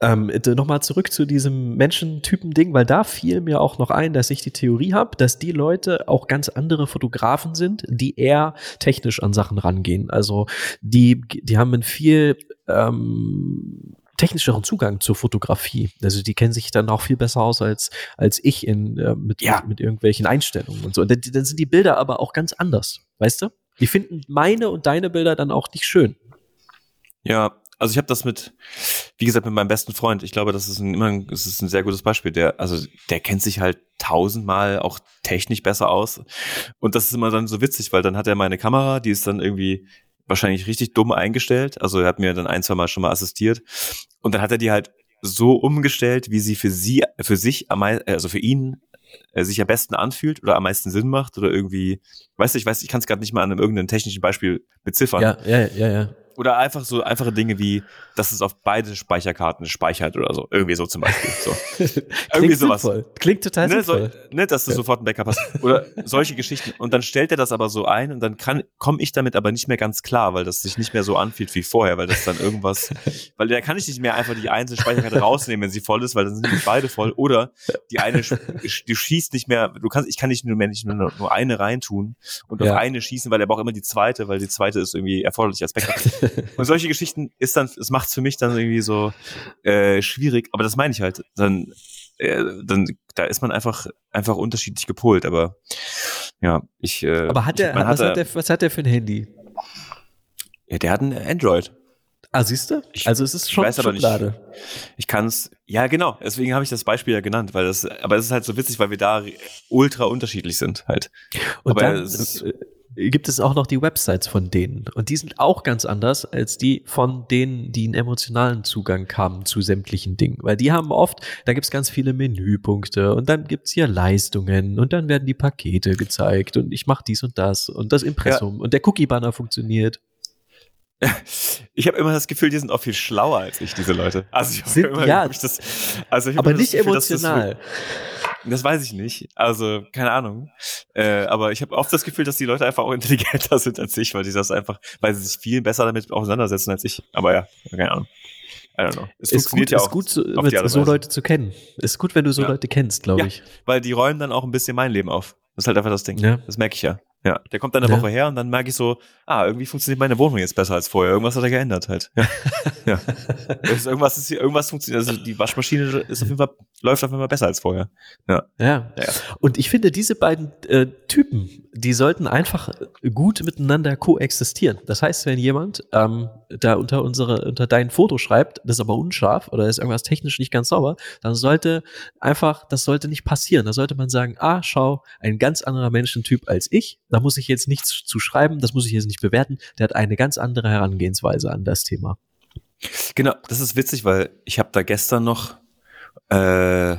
Ähm, Nochmal zurück zu diesem Menschentypen-Ding, weil da fiel mir auch noch ein, dass ich die Theorie habe, dass die Leute auch ganz andere Fotografen sind, die eher technisch an Sachen rangehen. Also die, die haben einen viel ähm, technischeren Zugang zur Fotografie. Also die kennen sich dann auch viel besser aus als, als ich in, äh, mit, ja. mit, mit, irgendwelchen Einstellungen und so. Und dann, dann sind die Bilder aber auch ganz anders, weißt du? Die finden meine und deine Bilder dann auch nicht schön. Ja, also ich habe das mit, wie gesagt, mit meinem besten Freund. Ich glaube, das ist ein, immer ein, das ist ein sehr gutes Beispiel. Der, also der kennt sich halt tausendmal auch technisch besser aus. Und das ist immer dann so witzig, weil dann hat er meine Kamera, die ist dann irgendwie wahrscheinlich richtig dumm eingestellt. Also er hat mir dann ein, zwei Mal schon mal assistiert. Und dann hat er die halt so umgestellt, wie sie für sie, für sich, also für ihn äh, sich am besten anfühlt oder am meisten Sinn macht oder irgendwie, weißt du, ich weiß, ich kann es gerade nicht mal an einem irgendeinem technischen Beispiel beziffern. Ja, ja, ja, ja oder einfach so einfache Dinge wie, dass es auf beide Speicherkarten speichert oder so. Irgendwie so zum Beispiel. So. Irgendwie sowas. Sinnvoll. Klingt total ne, sinnvoll. So, ne, dass du ja. sofort ein Backup hast. Oder solche Geschichten. Und dann stellt er das aber so ein und dann kann, komme ich damit aber nicht mehr ganz klar, weil das sich nicht mehr so anfühlt wie vorher, weil das dann irgendwas, weil da kann ich nicht mehr einfach die einzelne Speicherkarte rausnehmen, wenn sie voll ist, weil dann sind die beide voll. Oder die eine, du schießt nicht mehr, du kannst, ich kann nicht nur mehr nicht nur, nur eine reintun und ja. auf eine schießen, weil er braucht immer die zweite, weil die zweite ist irgendwie erforderlich als Backup. Und solche Geschichten ist dann, es macht für mich dann irgendwie so äh, schwierig, aber das meine ich halt. Dann, äh, dann, da ist man einfach, einfach unterschiedlich gepolt, aber ja, ich. Äh, aber hat der, was, hat der, was hat der für ein Handy? Ja, der hat ein Android. Ah, siehst du? Also es ist schon ich weiß aber Schublade. Nicht. Ich kann es, ja genau, deswegen habe ich das Beispiel ja genannt, weil das, aber es ist halt so witzig, weil wir da ultra unterschiedlich sind halt. Und aber dann, es äh, gibt es auch noch die Websites von denen. Und die sind auch ganz anders als die von denen, die einen emotionalen Zugang haben zu sämtlichen Dingen. Weil die haben oft, da gibt es ganz viele Menüpunkte und dann gibt es hier Leistungen und dann werden die Pakete gezeigt und ich mache dies und das und das Impressum ja. und der Cookie-Banner funktioniert. Ich habe immer das Gefühl, die sind auch viel schlauer als ich, diese Leute. Also ich sind, immer, ja, das, also ich aber nicht Gefühl, emotional. Das, das, weiß ich nicht. Also keine Ahnung. Äh, aber ich habe oft das Gefühl, dass die Leute einfach auch intelligenter sind als ich, weil die das einfach, weil sie sich viel besser damit auseinandersetzen als ich. Aber ja, keine Ahnung. I don't know. Es ist gut, ja ist gut so, so Leute zu kennen. Ist gut, wenn du so ja. Leute kennst, glaube ja, ich. Weil die räumen dann auch ein bisschen mein Leben auf. Das ist halt einfach das Ding. Ja. Das merke ich ja. Ja, der kommt dann eine ja. Woche her und dann merke ich so, ah, irgendwie funktioniert meine Wohnung jetzt besser als vorher. Irgendwas hat er geändert halt. Ja. ja. Irgendwas ist hier, irgendwas funktioniert. Also die Waschmaschine ist auf jeden Fall, läuft auf Fall besser als vorher. Ja. Ja. ja. Und ich finde, diese beiden äh, Typen, die sollten einfach gut miteinander koexistieren. Das heißt, wenn jemand ähm, da unter unsere, unter dein Foto schreibt, das ist aber unscharf oder ist irgendwas technisch nicht ganz sauber, dann sollte einfach, das sollte nicht passieren. Da sollte man sagen, ah, schau, ein ganz anderer Menschentyp als ich da muss ich jetzt nichts zu schreiben, das muss ich jetzt nicht bewerten. Der hat eine ganz andere Herangehensweise an das Thema. Genau, das ist witzig, weil ich habe da gestern noch äh,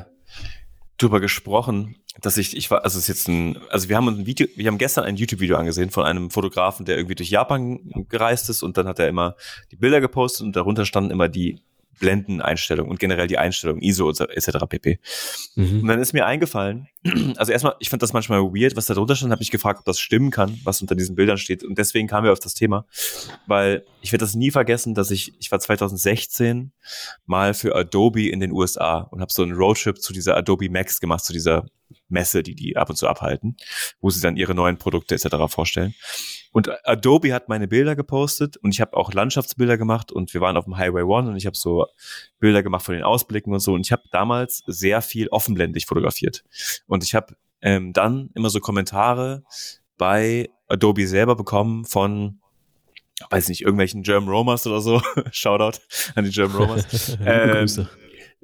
drüber gesprochen, dass ich, ich war, also es ist jetzt ein, also wir haben ein Video, wir haben gestern ein YouTube-Video angesehen von einem Fotografen, der irgendwie durch Japan gereist ist und dann hat er immer die Bilder gepostet und darunter standen immer die Blendeneinstellung und generell die Einstellung, ISO etc. pp. Mhm. Und dann ist mir eingefallen, also erstmal, ich fand das manchmal weird, was da drunter stand, habe ich gefragt, ob das stimmen kann, was unter diesen Bildern steht. Und deswegen kamen wir auf das Thema, weil ich werde das nie vergessen, dass ich, ich war 2016 mal für Adobe in den USA und habe so einen Roadtrip zu dieser Adobe Max gemacht, zu dieser Messe, die die ab und zu abhalten, wo sie dann ihre neuen Produkte etc. vorstellen. Und Adobe hat meine Bilder gepostet und ich habe auch Landschaftsbilder gemacht und wir waren auf dem Highway One und ich habe so Bilder gemacht von den Ausblicken und so und ich habe damals sehr viel offenblendig fotografiert. Und ich habe ähm, dann immer so Kommentare bei Adobe selber bekommen von weiß nicht, irgendwelchen German Romers oder so. Shoutout an die German Romers. ähm,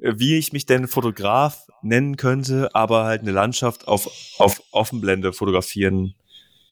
wie ich mich denn Fotograf nennen könnte, aber halt eine Landschaft auf, auf Offenblende fotografieren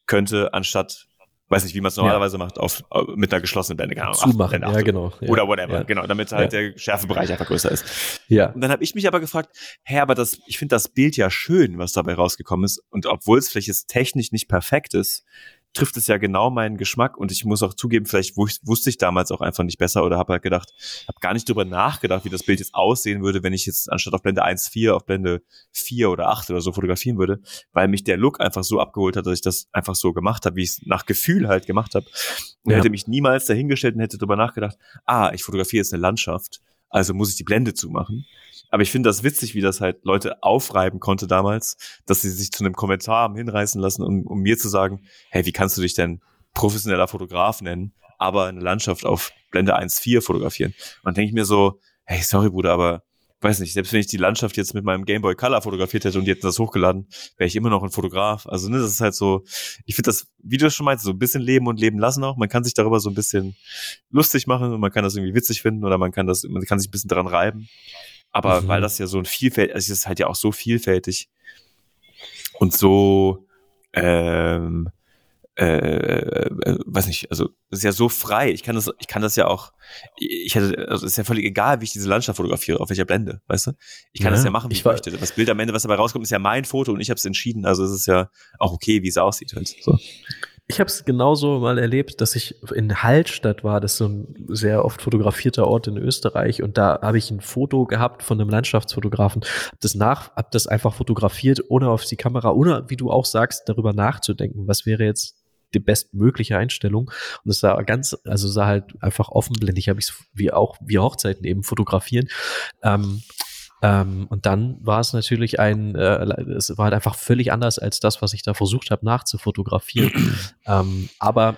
könnte, anstatt weiß nicht, wie man es normalerweise ja. macht, auf, mit einer geschlossenen Blende. Keine Ahnung, Zumachen, ja, genau. Ja. Oder whatever, ja. genau, damit halt der Schärfebereich einfach größer ist. Ja. Und dann habe ich mich aber gefragt, hä, aber das, ich finde das Bild ja schön, was dabei rausgekommen ist. Und obwohl es vielleicht jetzt technisch nicht perfekt ist, trifft es ja genau meinen Geschmack und ich muss auch zugeben, vielleicht wusste ich damals auch einfach nicht besser oder habe halt gedacht, habe gar nicht drüber nachgedacht, wie das Bild jetzt aussehen würde, wenn ich jetzt anstatt auf Blende 1.4 auf Blende 4 oder 8 oder so fotografieren würde, weil mich der Look einfach so abgeholt hat, dass ich das einfach so gemacht habe, wie ich es nach Gefühl halt gemacht habe. Und ja. hätte mich niemals dahingestellt und hätte drüber nachgedacht, ah, ich fotografiere jetzt eine Landschaft, also muss ich die Blende zumachen. Aber ich finde das witzig, wie das halt Leute aufreiben konnte damals, dass sie sich zu einem Kommentar haben hinreißen lassen, um, um mir zu sagen, hey, wie kannst du dich denn professioneller Fotograf nennen, aber eine Landschaft auf Blende 1.4 fotografieren? Und dann denke ich mir so, hey, sorry Bruder, aber weiß nicht, selbst wenn ich die Landschaft jetzt mit meinem Game Boy Color fotografiert hätte und die hätten das hochgeladen, wäre ich immer noch ein Fotograf. Also, ne, das ist halt so, ich finde das, wie du schon meinst, so ein bisschen leben und leben lassen auch. Man kann sich darüber so ein bisschen lustig machen und man kann das irgendwie witzig finden oder man kann das, man kann sich ein bisschen daran reiben. Aber mhm. weil das ja so ein Vielfalt, also es ist halt ja auch so vielfältig und so, ähm, äh, äh, weiß nicht, also es ist ja so frei. Ich kann das, ich kann das ja auch, ich hätte, also es ist ja völlig egal, wie ich diese Landschaft fotografiere, auf welcher Blende, weißt du? Ich kann ja, das ja machen, wie ich, ich möchte. Das Bild am Ende, was dabei rauskommt, ist ja mein Foto und ich habe es entschieden. Also es ist ja auch okay, wie es aussieht halt. So. Ich habe es genauso mal erlebt, dass ich in Hallstatt war, das ist so ein sehr oft fotografierter Ort in Österreich. Und da habe ich ein Foto gehabt von einem Landschaftsfotografen, hab das nach, hab das einfach fotografiert, ohne auf die Kamera, ohne, wie du auch sagst, darüber nachzudenken, was wäre jetzt die bestmögliche Einstellung. Und es sah ganz, also sah halt einfach offenblendig, habe ich wie auch wie Hochzeiten eben fotografieren. Ähm, ähm, und dann war es natürlich ein, äh, es war halt einfach völlig anders als das, was ich da versucht habe nachzufotografieren. ähm, aber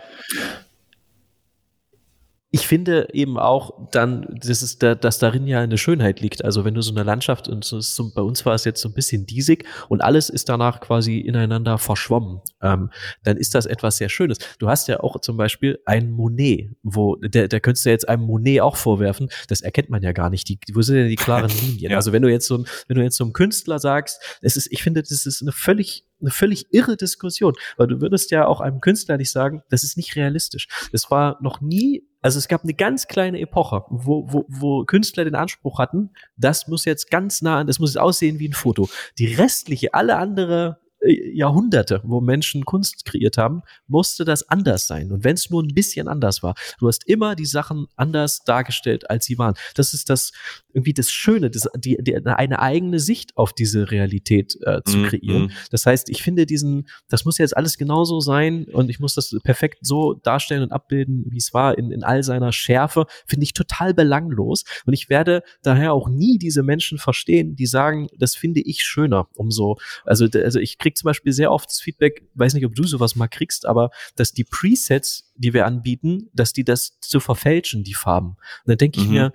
ich finde eben auch dann, das ist da, dass darin ja eine Schönheit liegt. Also wenn du so eine Landschaft und so so, bei uns war es jetzt so ein bisschen diesig und alles ist danach quasi ineinander verschwommen, ähm, dann ist das etwas sehr Schönes. Du hast ja auch zum Beispiel ein Monet, wo der, der könntest du jetzt einem Monet auch vorwerfen. Das erkennt man ja gar nicht. Die, wo sind denn die klaren Linien? ja. Also wenn du jetzt so, wenn du jetzt so einem Künstler sagst, es ist, ich finde, das ist eine völlig eine völlig irre Diskussion, weil du würdest ja auch einem Künstler nicht sagen, das ist nicht realistisch. Es war noch nie, also es gab eine ganz kleine Epoche, wo, wo, wo Künstler den Anspruch hatten, das muss jetzt ganz nah an, das muss jetzt aussehen wie ein Foto. Die restliche, alle andere Jahrhunderte, wo Menschen Kunst kreiert haben, musste das anders sein. Und wenn es nur ein bisschen anders war, du hast immer die Sachen anders dargestellt, als sie waren. Das ist das irgendwie das Schöne, das, die, die, eine eigene Sicht auf diese Realität äh, zu mm, kreieren. Mm. Das heißt, ich finde diesen, das muss jetzt alles genauso sein und ich muss das perfekt so darstellen und abbilden, wie es war, in, in all seiner Schärfe, finde ich total belanglos. Und ich werde daher auch nie diese Menschen verstehen, die sagen, das finde ich schöner, umso, also, also ich krieg zum Beispiel sehr oft das Feedback, weiß nicht, ob du sowas mal kriegst, aber dass die Presets, die wir anbieten, dass die das zu verfälschen, die Farben. Und dann denke ich mhm. mir,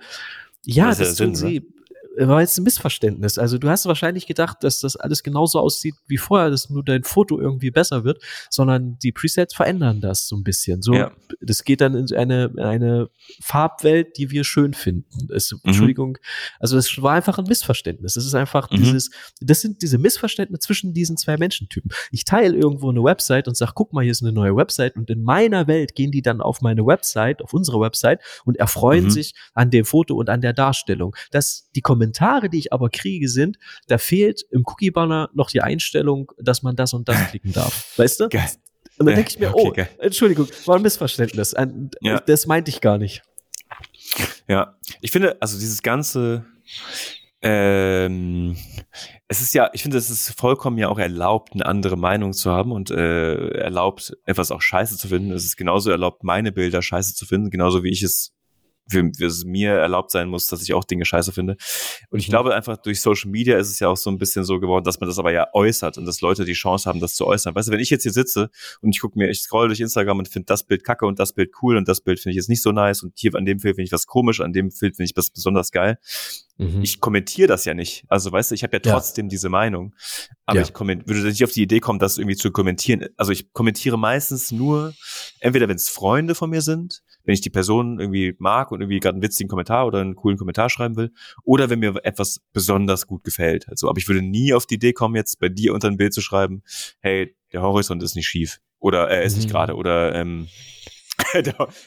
ja, das, das tun Sinn, sie. War jetzt ein Missverständnis. Also du hast wahrscheinlich gedacht, dass das alles genauso aussieht wie vorher, dass nur dein Foto irgendwie besser wird, sondern die Presets verändern das so ein bisschen. So, ja. das geht dann in eine, eine Farbwelt, die wir schön finden. Es, mhm. Entschuldigung. Also das war einfach ein Missverständnis. Das ist einfach mhm. dieses, das sind diese Missverständnisse zwischen diesen zwei Menschentypen. Ich teile irgendwo eine Website und sag, guck mal, hier ist eine neue Website und in meiner Welt gehen die dann auf meine Website, auf unsere Website und erfreuen mhm. sich an dem Foto und an der Darstellung. Das, die kommen Kommentare, die ich aber kriege, sind, da fehlt im Cookie-Banner noch die Einstellung, dass man das und das klicken darf. Weißt du? Geil. Und dann denke ich mir, Okay, oh, geil. Entschuldigung, war ein Missverständnis. Ein, Ja. Das meinte ich gar nicht. Ja, ich finde, also dieses ganze, ähm, es ist ja, ich finde, es ist vollkommen ja auch erlaubt, eine andere Meinung zu haben und äh, erlaubt, etwas auch scheiße zu finden. Es ist genauso erlaubt, meine Bilder scheiße zu finden, genauso wie ich es für, für es mir erlaubt sein muss, dass ich auch Dinge scheiße finde. Und ich Mhm. glaube einfach, durch Social Media ist es ja auch so ein bisschen so geworden, dass man das aber ja äußert und dass Leute die Chance haben, das zu äußern. Weißt du, wenn ich jetzt hier sitze und ich gucke mir, ich scroll durch Instagram und finde das Bild kacke und das Bild cool und das Bild finde ich jetzt nicht so nice und hier an dem Bild finde ich was komisch, an dem Bild finde ich was besonders geil. Mhm. Ich kommentiere das ja nicht. Also weißt du, ich habe ja Ja. trotzdem diese Meinung. Aber Ja. ich würde nicht auf die Idee kommen, das irgendwie zu kommentieren. Also ich kommentiere meistens nur, entweder wenn es Freunde von mir sind, wenn ich die Person irgendwie mag und irgendwie gerade einen witzigen Kommentar oder einen coolen Kommentar schreiben will, oder wenn mir etwas besonders gut gefällt. Also, aber ich würde nie auf die Idee kommen, jetzt bei dir unter ein Bild zu schreiben, hey, der Horizont ist nicht schief. Oder er ist nicht Mhm. gerade. Oder ähm,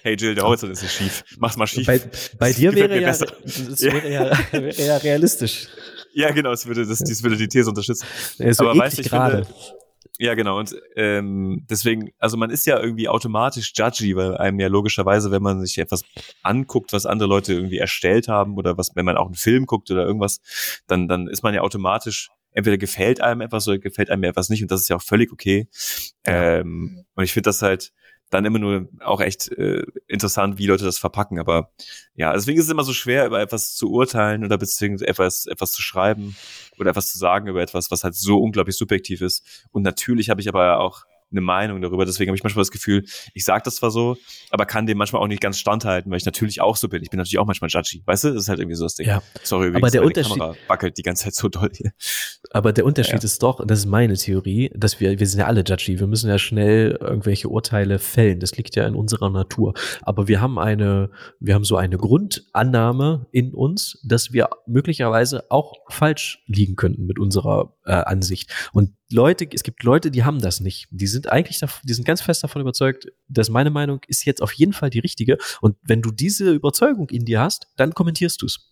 hey Jill, der Horizont ist nicht schief. Mach's mal schief. Bei, bei Das dir wäre ja, das Ja. wäre ja, wäre ja realistisch. Ja, genau, es würde, das, dies würde die These unterstützen. Er ist so Aber weißt du, ich gerade. finde, ja, genau. Und ähm, deswegen, also man ist ja irgendwie automatisch judgy, weil einem ja logischerweise, wenn man sich etwas anguckt, was andere Leute irgendwie erstellt haben oder was, wenn man auch einen Film guckt oder irgendwas, dann, dann ist man ja automatisch, entweder gefällt einem etwas oder gefällt einem etwas nicht und das ist ja auch völlig okay. Ähm, und ich finde das halt dann immer nur auch echt äh, interessant, wie Leute das verpacken. Aber ja, deswegen ist es immer so schwer, über etwas zu urteilen oder beziehungsweise etwas, etwas zu schreiben oder etwas zu sagen über etwas, was halt so unglaublich subjektiv ist. Und natürlich habe ich aber auch eine Meinung darüber. Deswegen habe ich manchmal das Gefühl, ich sage das zwar so, aber kann dem manchmal auch nicht ganz standhalten, weil ich natürlich auch so bin. Ich bin natürlich auch manchmal judgy. Weißt du, das ist halt irgendwie so das Ding. Ja. Sorry, Aber übrigens, der meine Unterschied- Kamera wackelt die ganze Zeit so doll hier. Aber der Unterschied Ja. ist doch, das ist meine Theorie, dass wir, wir sind ja alle judgy, wir müssen ja schnell irgendwelche Urteile fällen. Das liegt ja in unserer Natur. Aber wir haben eine, wir haben so eine Grundannahme in uns, dass wir möglicherweise auch falsch liegen könnten mit unserer äh, Ansicht. Und Leute, es gibt Leute, die haben das nicht. Die sind eigentlich, die sind ganz fest davon überzeugt, dass meine Meinung ist jetzt auf jeden Fall die richtige. Und wenn du diese Überzeugung in dir hast, dann kommentierst du es.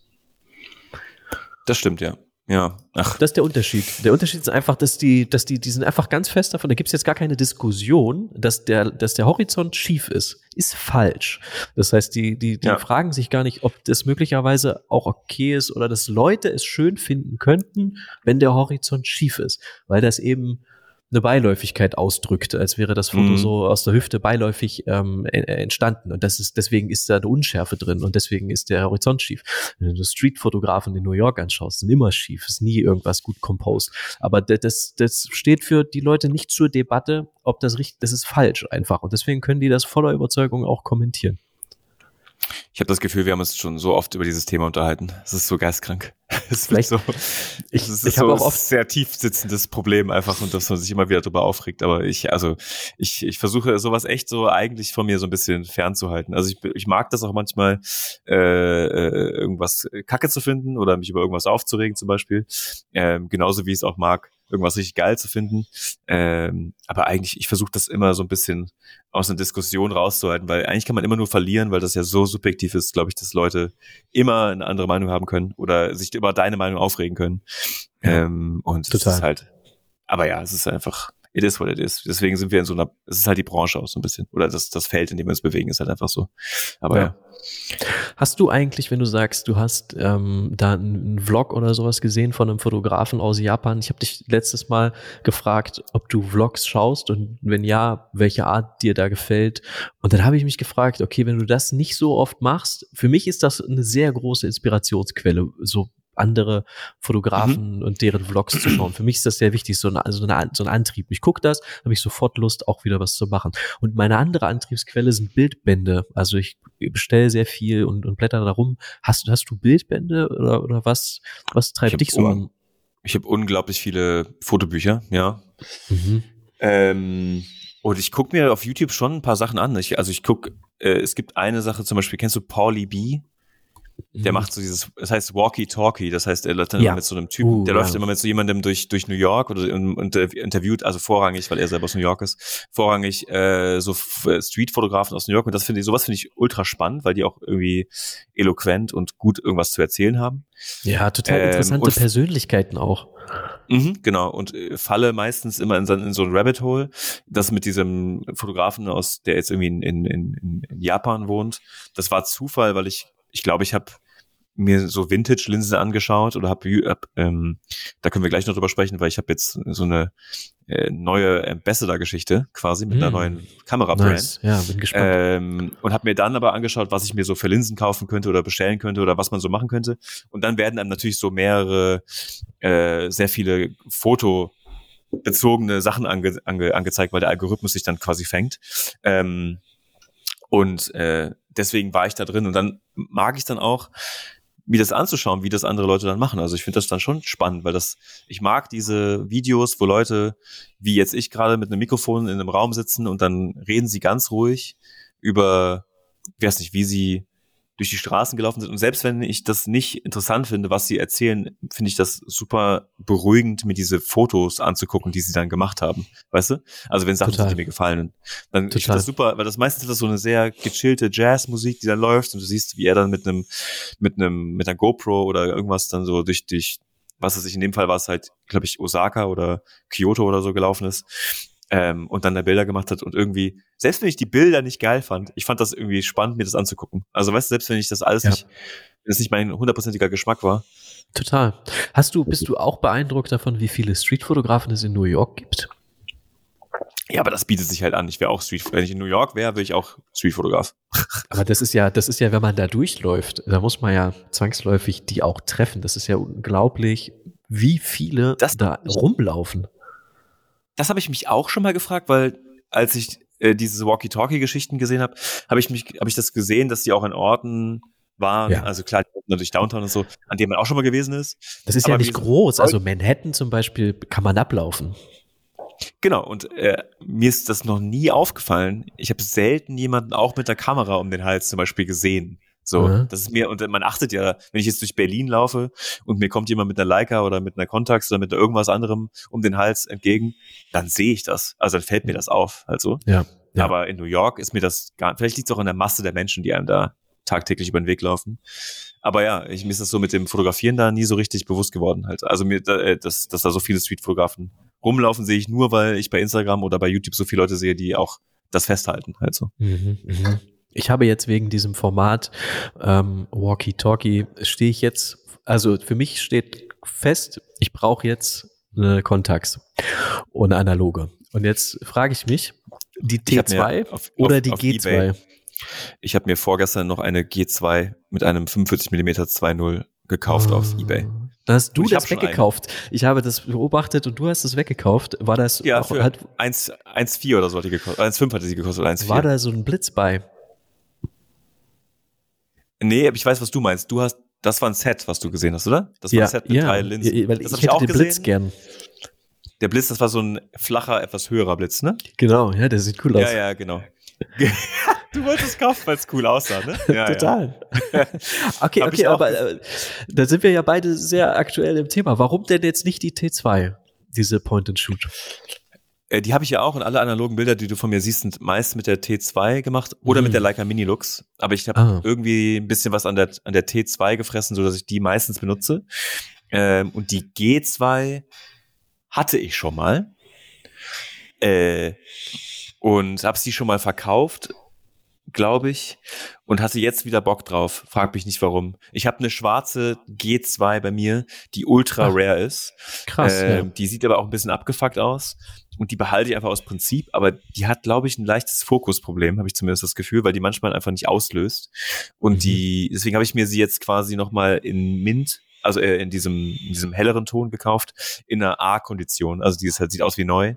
Das stimmt, ja. Ja. Ach, Das ist der Unterschied. Der Unterschied ist einfach, dass die, dass die, die sind einfach ganz fest davon, da gibt's jetzt gar keine Diskussion, dass der, dass der Horizont schief ist. Ist falsch. Das heißt, die, die, die Ja. fragen sich gar nicht, ob das möglicherweise auch okay ist oder dass Leute es schön finden könnten, wenn der Horizont schief ist. Weil das eben eine Beiläufigkeit ausdrückt, als wäre das Foto Mhm. so aus der Hüfte beiläufig ähm, äh, entstanden. Und das ist, deswegen ist da eine Unschärfe drin und deswegen ist der Horizont schief. Wenn du Streetfotografen in New York anschaust, sind immer schief, ist nie irgendwas gut composed. Aber da- das, das steht für die Leute nicht zur Debatte, ob das richtig, das ist falsch einfach. Und deswegen können die das voller Überzeugung auch kommentieren. Ich habe das Gefühl, wir haben uns schon so oft über dieses Thema unterhalten. Es ist so geistkrank. Es Vielleicht- so, Ich- es ist ich so habe auch oft- sehr tief sitzendes Problem einfach und dass man sich immer wieder darüber aufregt. Aber ich, also ich, ich versuche sowas echt so eigentlich von mir so ein bisschen fernzuhalten. Also ich, ich mag das auch manchmal, äh, äh, irgendwas Kacke zu finden oder mich über irgendwas aufzuregen zum Beispiel. Ähm, genauso wie ich es auch mag, irgendwas richtig geil zu finden. Ähm, aber eigentlich, ich versuche das immer so ein bisschen aus einer Diskussion rauszuhalten, weil eigentlich kann man immer nur verlieren, weil das ja so subjektiv ist, glaube ich, dass Leute immer eine andere Meinung haben können oder sich über deine Meinung aufregen können. Ja, ähm, und es total. ist halt, aber ja, es ist einfach, it is what it is. Deswegen sind wir in so einer, es ist halt die Branche auch so ein bisschen. Oder das, das Feld, in dem wir uns bewegen, ist halt einfach so. Aber Ja. ja. Hast du eigentlich, wenn du sagst, du hast ähm, da einen Vlog oder sowas gesehen von einem Fotografen aus Japan? Ich habe dich letztes Mal gefragt, ob du Vlogs schaust und wenn ja, welche Art dir da gefällt. Und dann habe ich mich gefragt, okay, wenn du das nicht so oft machst, für mich ist das eine sehr große Inspirationsquelle, so andere Fotografen und deren Vlogs zu schauen. Für mich ist das sehr wichtig, so, eine, so, eine, so ein Antrieb. Ich gucke das, habe ich sofort Lust, auch wieder was zu machen. Und meine andere Antriebsquelle sind Bildbände. Also ich bestelle sehr viel und, und blätter da rum. Hast, hast du Bildbände oder, oder was, was treibt dich so an? Ich habe unglaublich viele Fotobücher, ja. Mhm. Ähm, und ich gucke mir auf YouTube schon ein paar Sachen an. Ich, also ich guck, äh, es gibt eine Sache zum Beispiel, kennst du Paulie B? Der mhm. macht so dieses, das heißt Walkie-Talkie, das heißt, er läuft dann ja. immer mit so einem Typen, uh, der ja. läuft immer mit so jemandem durch, durch New York oder und, und äh, interviewt, also vorrangig, weil er selber aus New York ist, vorrangig äh, so Street-Fotografen aus New York und das finde ich, sowas finde ich ultra spannend, weil die auch irgendwie eloquent und gut irgendwas zu erzählen haben. Ja, total interessante ähm, Persönlichkeiten auch. Mhm, genau, und äh, falle meistens immer in so, in so ein Rabbit Hole. Das mit diesem Fotografen aus, der jetzt irgendwie in, in, in Japan wohnt, das war Zufall, weil ich, ich glaube, ich habe mir so Vintage-Linsen angeschaut oder habe, hab, ähm, da können wir gleich noch drüber sprechen, weil ich habe jetzt so eine äh, neue Ambassador-Geschichte quasi mit mm. einer neuen Kamerabrand. Nice. Ja, bin gespannt. Ähm, und habe mir dann aber angeschaut, was ich mir so für Linsen kaufen könnte oder bestellen könnte oder was man so machen könnte. Und dann werden einem natürlich so mehrere, äh, sehr viele Foto bezogene Sachen ange, ange, angezeigt, weil der Algorithmus sich dann quasi fängt. Ähm, und äh, deswegen war ich da drin und dann mag ich dann auch mir das anzuschauen, wie das andere Leute dann machen. Also ich finde das dann schon spannend, weil das, ich mag diese Videos, wo Leute, wie jetzt ich gerade mit einem Mikrofon in einem Raum sitzen und dann reden sie ganz ruhig über, ich weiß nicht, wie sie durch die Straßen gelaufen sind. Und selbst wenn ich das nicht interessant finde, was sie erzählen, finde ich das super beruhigend, mir diese Fotos anzugucken, die sie dann gemacht haben. Weißt du? Also wenn Sachen sind, die mir gefallen. Dann Total. ich das super, weil das meistens ist das so eine sehr gechillte Jazzmusik, die dann läuft und du siehst, wie er dann mit einem, mit einem, mit einer GoPro oder irgendwas dann so durch, durch, was weiß ich, in dem Fall war es halt, glaube ich, Osaka oder Kyoto oder so gelaufen ist ähm, und dann da Bilder gemacht hat und irgendwie, selbst wenn ich die Bilder nicht geil fand, ich fand das irgendwie spannend, mir das anzugucken. Also weißt du, selbst wenn ich das alles ja. nicht, wenn das nicht mein hundertprozentiger Geschmack war. Total. Hast du, bist du auch beeindruckt davon, wie viele Streetfotografen es in New York gibt? Ja, aber das bietet sich halt an. Ich wäre auch Street, wenn ich in New York wäre, wäre ich auch Streetfotograf. Aber das ist ja, das ist ja, wenn man da durchläuft, da muss man ja zwangsläufig die auch treffen. Das ist ja unglaublich, wie viele das da rumlaufen das habe ich mich auch schon mal gefragt, weil als ich äh, diese Walkie-Talkie-Geschichten gesehen habe, habe ich mich, habe ich das gesehen, dass die auch in Orten waren, ja. also klar, natürlich Downtown und so, an dem man auch schon mal gewesen ist. Das ist Aber ja nicht groß, also Manhattan zum Beispiel kann man ablaufen. Genau, und äh, mir ist das noch nie aufgefallen. Ich habe selten jemanden auch mit der Kamera um den Hals zum Beispiel gesehen. So, mhm. das ist mir, und man achtet ja, wenn ich jetzt durch Berlin laufe und mir kommt jemand mit einer Leica oder mit einer Contax oder mit irgendwas anderem um den Hals entgegen, dann sehe ich das. Also dann fällt mir das auf, also. Ja. ja. Aber in New York ist mir das gar, vielleicht liegt es auch in der Masse der Menschen, die einem da tagtäglich über den Weg laufen. Aber ja, ich, mir ist das so mit dem Fotografieren da nie so richtig bewusst geworden halt. Also mir, äh, dass, dass da so viele Streetfotografen rumlaufen, sehe ich nur, weil ich bei Instagram oder bei YouTube so viele Leute sehe, die auch das festhalten halt so. Mhm, mh. Ich habe jetzt wegen diesem Format ähm, Walkie Talkie stehe ich jetzt, also für mich steht fest, ich brauche jetzt eine Kontax und eine analoge. Und jetzt frage ich mich, die T2 auf, oder auf, die auf G2? eBay. Ich habe mir vorgestern noch eine G2 mit einem 45 mm 2.0 gekauft oh. auf eBay. Dann hast du das weggekauft. Ich habe das beobachtet und du hast es weggekauft. War das ja, für halt 1,4 oder so hat die gekostet. 1,5 hatte sie gekostet. 1,4. War da so ein Blitz bei? Nee, ich weiß, was du meinst. Du hast, das war ein Set, was du gesehen hast, oder? Das war ein Set mit ja, drei Linsen. Ja, weil das ich hätte ich den gesehen. Blitz gern. Der Blitz, das war so ein flacher, etwas höherer Blitz, ne? Genau, ja, der sieht cool aus. Ja, ja, genau. du wolltest es kaufen, weil es cool aussah, ne? Ja, Total. Ja. okay, okay, aber äh, da sind wir ja beide sehr aktuell im Thema. Warum denn jetzt nicht die T2, diese Point-and-Shoot? Äh, die habe ich ja auch und alle analogen Bilder, die du von mir siehst, sind meist mit der T2 gemacht oder mhm. mit der Leica Mini Lux. Aber ich habe ah. irgendwie ein bisschen was an der, an der T2 gefressen, so dass ich die meistens benutze. Ähm, und die G2 hatte ich schon mal. Äh, und habe sie schon mal verkauft, glaube ich, und hatte jetzt wieder Bock drauf. Frag mich nicht warum. Ich habe eine schwarze G2 bei mir, die ultra Ach, rare ist. Krass. Äh, ja. Die sieht aber auch ein bisschen abgefuckt aus und die behalte ich einfach aus Prinzip, aber die hat, glaube ich, ein leichtes Fokusproblem, habe ich zumindest das Gefühl, weil die manchmal einfach nicht auslöst. Und mhm. die, deswegen habe ich mir sie jetzt quasi nochmal in Mint, also äh, in diesem, in diesem helleren Ton gekauft, in einer A-Kondition. Also die ist halt, sieht aus wie neu.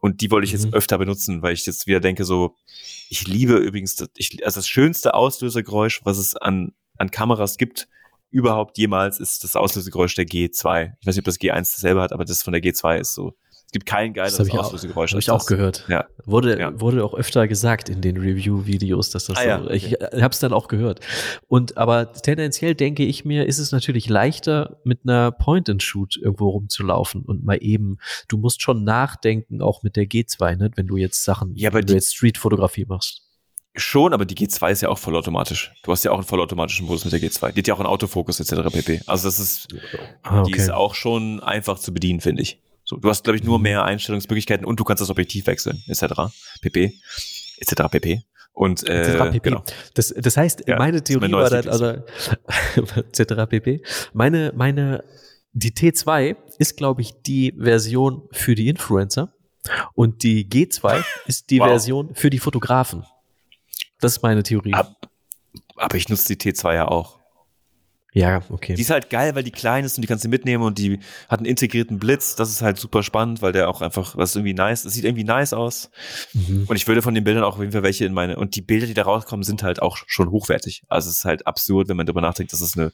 Und die wollte ich jetzt mhm. öfter benutzen, weil ich jetzt wieder denke, so, ich liebe übrigens, das, ich, also das schönste Auslösegeräusch, was es an, an Kameras gibt, überhaupt jemals, ist das Auslösegeräusch der G2. Ich weiß nicht, ob das G1 dasselbe hat, aber das von der G2 ist so gibt kein geiles Auslösegeräusch. Habe ich auch gehört. Ja. Wurde, ja. wurde auch öfter gesagt in den Review-Videos, dass das ah, so, ja. ich äh, habe es dann auch gehört. Und aber tendenziell denke ich mir, ist es natürlich leichter, mit einer Point-and-Shoot irgendwo rumzulaufen und mal eben, du musst schon nachdenken, auch mit der G2, ne, wenn du jetzt Sachen, ja, wenn du jetzt Street-Fotografie machst. Schon, aber die G2 ist ja auch vollautomatisch. Du hast ja auch einen vollautomatischen Modus mit der G2. Die hat ja auch einen Autofokus etc. pp. Also das ist, ah, okay. die ist auch schon einfach zu bedienen, finde ich. So, du hast, glaube ich, nur mehr Einstellungsmöglichkeiten und du kannst das Objektiv wechseln, etc. pp. etc. pp. Und äh, etc. pp. Genau. Das, das heißt, ja, meine Theorie war dann, also etc. pp. Meine, meine, die T2 ist, glaube ich, die Version für die Influencer und die G2 ist die wow. Version für die Fotografen. Das ist meine Theorie. Ab, aber ich nutze die T2 ja auch. Ja, okay. Die ist halt geil, weil die klein ist und die kannst du mitnehmen und die hat einen integrierten Blitz. Das ist halt super spannend, weil der auch einfach, was irgendwie nice, das sieht irgendwie nice aus. Mhm. Und ich würde von den Bildern auch auf jeden Fall welche in meine, und die Bilder, die da rauskommen, sind halt auch schon hochwertig. Also es ist halt absurd, wenn man darüber nachdenkt, dass es eine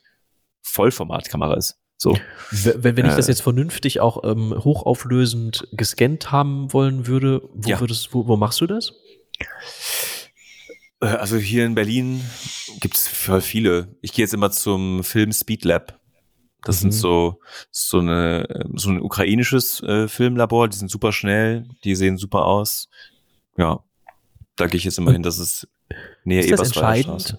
Vollformatkamera ist. So. Wenn, wenn ich das äh. jetzt vernünftig auch ähm, hochauflösend gescannt haben wollen würde, wo ja. würdest, wo, wo machst du das? Äh, also hier in Berlin gibt's voll viele. Ich gehe jetzt immer zum Film Speed Lab. Das mhm. sind so so eine so ein ukrainisches äh, Filmlabor. Die sind super schnell, die sehen super aus. Ja, da gehe ich jetzt immer hin. Das ist näher ist das entscheidend?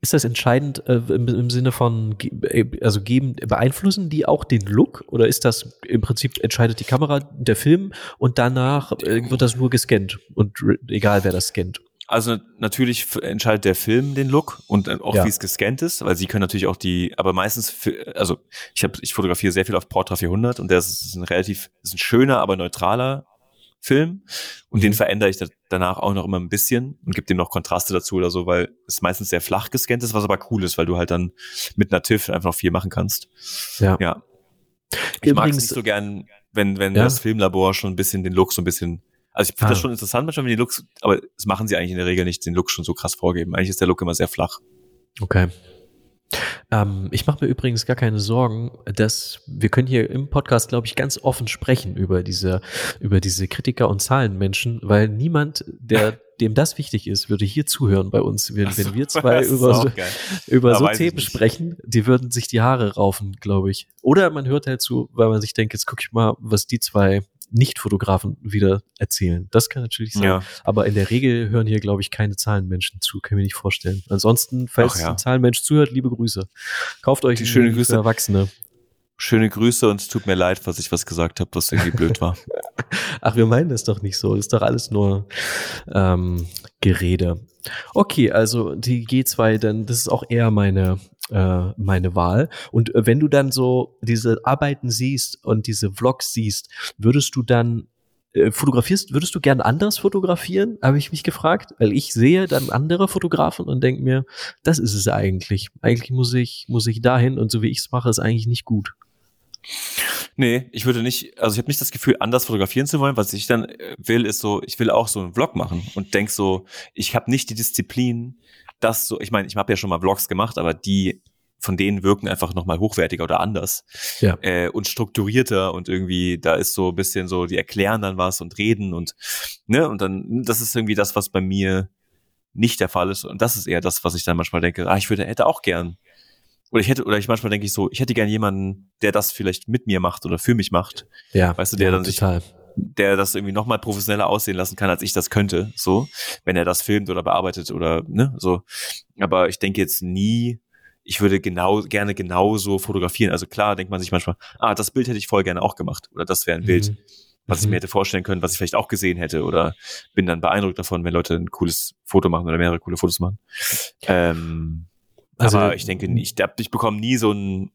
Ist das entscheidend äh, im, im, Sinne von äh, also geben beeinflussen die auch den Look oder ist das im Prinzip entscheidet die Kamera der Film und danach äh, wird das nur gescannt und egal wer das scannt? Also natürlich entscheidet der Film den Look und auch ja. wie es gescannt ist, weil sie können natürlich auch die, aber meistens, für, also ich habe, ich fotografiere sehr viel auf Portra 400 und der ist ein relativ, ist ein schöner, aber neutraler Film und mhm. den verändere ich danach auch noch immer ein bisschen und gebe dem noch Kontraste dazu oder so, weil es meistens sehr flach gescannt ist, was aber cool ist, weil du halt dann mit einer TIFF einfach noch viel machen kannst. Ja. ja. Ich mag es nicht so gern, wenn, wenn ja. das Filmlabor schon ein bisschen den Look so ein bisschen also ich finde ah. das schon interessant manchmal, wenn die Looks, aber das machen sie eigentlich in der Regel nicht, den Look schon so krass vorgeben. Eigentlich ist der Look immer sehr flach. Okay. Ähm, ich mache mir übrigens gar keine Sorgen, dass wir können hier im Podcast, glaube ich, ganz offen sprechen über diese, über diese Kritiker und Zahlenmenschen, weil niemand, der dem das wichtig ist, würde hier zuhören bei uns. Wenn, so, wenn wir zwei über so, über so Themen sprechen, die würden sich die Haare raufen, glaube ich. Oder man hört halt zu, weil man sich denkt, jetzt gucke ich mal, was die zwei nicht-Fotografen wieder erzählen. Das kann natürlich sein. Ja. Aber in der Regel hören hier, glaube ich, keine Zahlenmenschen zu. Kann ich mir nicht vorstellen. Ansonsten, falls ja. ein Zahlenmensch zuhört, liebe Grüße. Kauft euch die schöne Grüße. Erwachsene. Schöne Grüße und es tut mir leid, was ich was gesagt habe, was irgendwie blöd war. Ach, wir meinen das doch nicht so. Das ist doch alles nur ähm, Gerede. Okay, also die G2, dann das ist auch eher meine äh, meine Wahl. Und äh, wenn du dann so diese Arbeiten siehst und diese Vlogs siehst, würdest du dann äh, fotografierst, würdest du gern anders fotografieren? Habe ich mich gefragt, weil ich sehe dann andere Fotografen und denke mir, das ist es eigentlich. Eigentlich muss ich muss ich dahin und so wie ich es mache, ist eigentlich nicht gut. Nee, ich würde nicht, also ich habe nicht das Gefühl, anders fotografieren zu wollen. Was ich dann äh, will, ist so, ich will auch so einen Vlog machen und denk so, ich habe nicht die Disziplin, das so, ich meine, ich habe ja schon mal Vlogs gemacht, aber die von denen wirken einfach nochmal hochwertiger oder anders ja. äh, und strukturierter und irgendwie da ist so ein bisschen so, die erklären dann was und reden und ne und dann das ist irgendwie das, was bei mir nicht der Fall ist und das ist eher das, was ich dann manchmal denke, ah, ich würde hätte auch gern oder ich hätte oder ich manchmal denke ich so, ich hätte gern jemanden, der das vielleicht mit mir macht oder für mich macht. Ja, weißt du, der ja, dann total. sich der das irgendwie noch mal professioneller aussehen lassen kann, als ich das könnte, so, wenn er das filmt oder bearbeitet oder, ne, so. Aber ich denke jetzt nie, ich würde genau, gerne genauso fotografieren. Also klar denkt man sich manchmal, ah, das Bild hätte ich voll gerne auch gemacht oder das wäre ein mhm. Bild, was mhm. ich mir hätte vorstellen können, was ich vielleicht auch gesehen hätte oder bin dann beeindruckt davon, wenn Leute ein cooles Foto machen oder mehrere coole Fotos machen. Ähm, also, aber ich denke, ich, ich bekomme nie so ein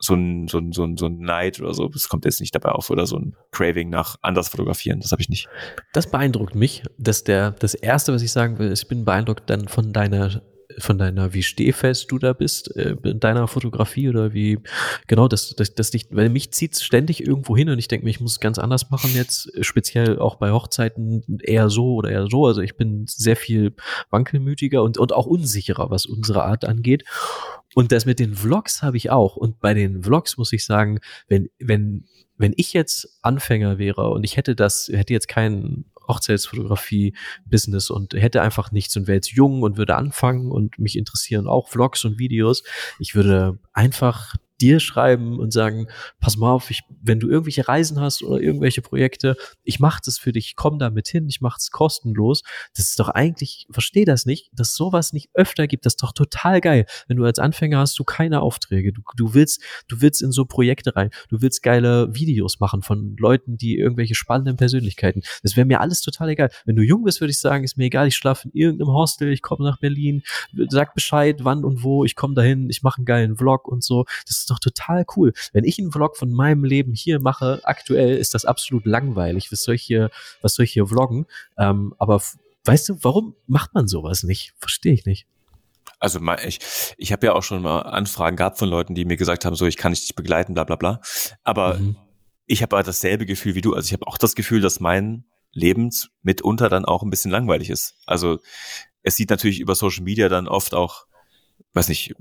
so ein, so ein, so ein, so ein Neid oder so. Das kommt jetzt nicht dabei auf oder so ein Craving nach anders fotografieren. Das habe ich nicht. Das beeindruckt mich, dass der, das erste, was ich sagen will, ist, ich bin beeindruckt dann von deiner von deiner, wie stehfest du da bist, äh, in deiner Fotografie oder wie, genau, das, das, das dich, weil mich zieht ständig irgendwo hin und ich denke mir, ich muss es ganz anders machen jetzt, speziell auch bei Hochzeiten eher so oder eher so. Also ich bin sehr viel wankelmütiger und, und auch unsicherer, was unsere Art angeht. Und das mit den Vlogs habe ich auch. Und bei den Vlogs muss ich sagen, wenn, wenn, wenn ich jetzt Anfänger wäre und ich hätte das, hätte jetzt keinen Hochzeitsfotografie-Business und hätte einfach nichts und wäre jetzt jung und würde anfangen und mich interessieren auch Vlogs und Videos. Ich würde einfach dir schreiben und sagen, pass mal auf, ich, wenn du irgendwelche Reisen hast oder irgendwelche Projekte, ich mache das für dich, komm da mit hin, ich mache es kostenlos. Das ist doch eigentlich, verstehe das nicht, dass sowas nicht öfter gibt, das ist doch total geil. Wenn du als Anfänger hast du keine Aufträge, du, du willst, du willst in so Projekte rein, du willst geile Videos machen von Leuten, die irgendwelche spannenden Persönlichkeiten. Das wäre mir alles total egal. Wenn du jung bist, würde ich sagen, ist mir egal, ich schlafe in irgendeinem Hostel, ich komme nach Berlin, sag Bescheid, wann und wo, ich komme dahin, ich mache einen geilen Vlog und so. Das ist doch total cool. Wenn ich einen Vlog von meinem Leben hier mache, aktuell ist das absolut langweilig. Was soll ich hier, was soll ich hier vloggen? Ähm, aber weißt du, warum macht man sowas nicht? Verstehe ich nicht. Also ich, ich habe ja auch schon mal Anfragen gehabt von Leuten, die mir gesagt haben, so ich kann dich begleiten, bla bla bla. Aber mhm. ich habe dasselbe Gefühl wie du. Also ich habe auch das Gefühl, dass mein Leben mitunter dann auch ein bisschen langweilig ist. Also es sieht natürlich über Social Media dann oft auch weiß nicht,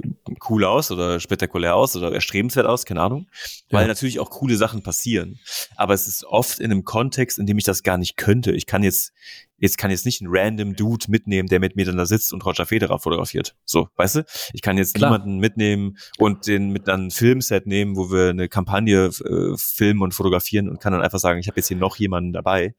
cool aus oder spektakulär aus oder erstrebenswert aus, keine Ahnung, weil ja. natürlich auch coole Sachen passieren. Aber es ist oft in einem Kontext, in dem ich das gar nicht könnte. Ich kann jetzt, jetzt kann jetzt nicht einen random Dude mitnehmen, der mit mir dann da sitzt und Roger Federer fotografiert. So, weißt du? Ich kann jetzt Klar. niemanden mitnehmen und den mit einem Filmset nehmen, wo wir eine Kampagne äh, filmen und fotografieren und kann dann einfach sagen, ich habe jetzt hier noch jemanden dabei,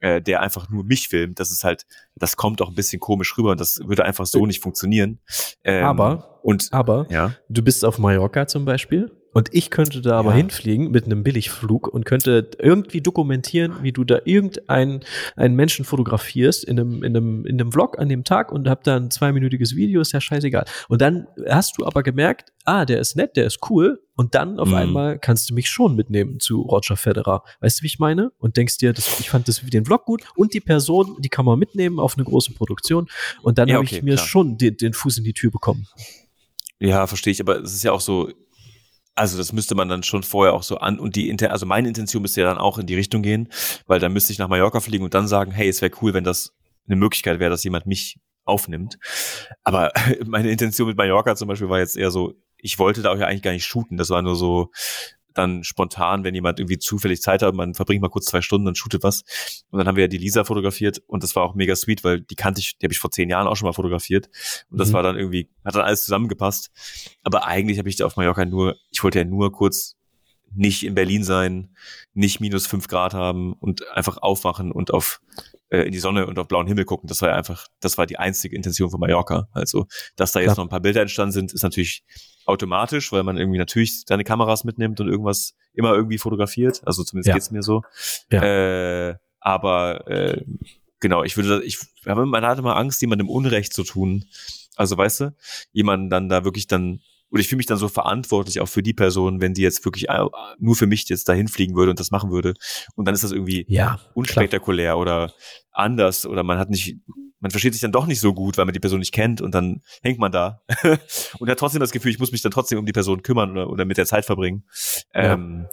äh, der einfach nur mich filmt. Das ist halt, das kommt auch ein bisschen komisch rüber und das würde einfach so nicht funktionieren. Ähm, aber, und, aber, ja. du bist auf Mallorca zum Beispiel und ich könnte da aber ja. hinfliegen mit einem Billigflug und könnte irgendwie dokumentieren, wie du da irgendeinen einen Menschen fotografierst in einem, in einem, in einem Vlog an dem Tag und hab da ein zweiminütiges Video, ist ja scheißegal. Und dann hast du aber gemerkt, ah, der ist nett, der ist cool. Und dann auf mhm. einmal kannst du mich schon mitnehmen zu Roger Federer. Weißt du, wie ich meine? Und denkst dir, das, ich fand das, den Vlog gut und die Person, die kann man mitnehmen auf eine große Produktion. Und dann ja, habe okay, ich mir klar. schon den, den Fuß in die Tür bekommen. Ja, verstehe ich. Aber es ist ja auch so, also das müsste man dann schon vorher auch so an und die Inter also meine Intention müsste ja dann auch in die Richtung gehen, weil dann müsste ich nach Mallorca fliegen und dann sagen, hey, es wäre cool, wenn das eine Möglichkeit wäre, dass jemand mich aufnimmt. Aber meine Intention mit Mallorca zum Beispiel war jetzt eher so, ich wollte da auch ja eigentlich gar nicht shooten. Das war nur so, dann spontan, wenn jemand irgendwie zufällig Zeit hat, man verbringt mal kurz zwei Stunden und shootet was. Und dann haben wir ja die Lisa fotografiert und das war auch mega sweet, weil die kannte ich, die habe ich vor zehn Jahren auch schon mal fotografiert. Und das mhm. war dann irgendwie, hat dann alles zusammengepasst. Aber eigentlich habe ich da auf Mallorca nur, ich wollte ja nur kurz nicht in Berlin sein, nicht minus fünf Grad haben und einfach aufwachen und auf äh, in die Sonne und auf blauen Himmel gucken. Das war ja einfach, das war die einzige Intention von Mallorca. Also, dass da jetzt Klar. noch ein paar Bilder entstanden sind, ist natürlich automatisch, weil man irgendwie natürlich seine Kameras mitnimmt und irgendwas immer irgendwie fotografiert. Also zumindest ja. geht's mir so. Ja. Äh, aber äh, genau, ich würde, ich, man hatte mal Angst, jemandem Unrecht zu tun. Also weißt du, jemanden dann da wirklich dann und ich fühle mich dann so verantwortlich auch für die Person, wenn die jetzt wirklich nur für mich jetzt dahin fliegen würde und das machen würde. Und dann ist das irgendwie ja, unspektakulär klar. oder anders oder man hat nicht, man versteht sich dann doch nicht so gut, weil man die Person nicht kennt und dann hängt man da und hat trotzdem das Gefühl, ich muss mich dann trotzdem um die Person kümmern oder, oder mit der Zeit verbringen. Ja. Ähm,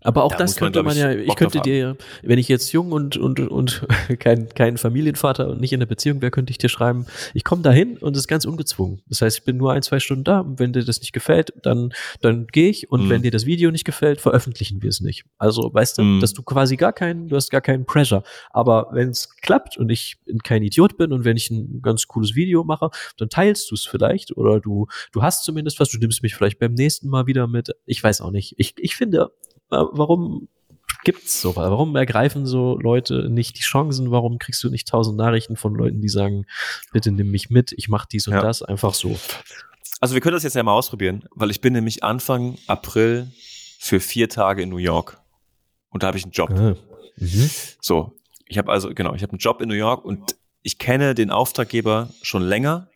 aber auch da das könnte man, man ja, ich könnte dir, wenn ich jetzt jung und, und, und kein, kein Familienvater und nicht in einer Beziehung wäre, könnte ich dir schreiben, ich komme dahin und es ist ganz ungezwungen. Das heißt, ich bin nur ein, zwei Stunden da und wenn dir das nicht gefällt, dann, dann gehe ich und mhm. wenn dir das Video nicht gefällt, veröffentlichen wir es nicht. Also, weißt du, mhm. dass du quasi gar keinen, du hast gar keinen Pressure. Aber wenn es klappt und ich kein Idiot bin und wenn ich ein ganz cooles Video mache, dann teilst du es vielleicht oder du, du hast zumindest was, du nimmst mich vielleicht beim nächsten Mal wieder mit. Ich weiß auch nicht. Ich, ich finde, warum gibt's so? Warum ergreifen so Leute nicht die Chancen? Warum kriegst du nicht tausend Nachrichten von Leuten, die sagen, bitte nimm mich mit, ich mach dies und ja. das, einfach so? Also wir können das jetzt ja mal ausprobieren, weil ich bin nämlich Anfang April für vier Tage in New York und da habe ich einen Job. Ah. Mhm. So, ich habe also genau, ich habe einen Job in New York und ich kenne den Auftraggeber schon länger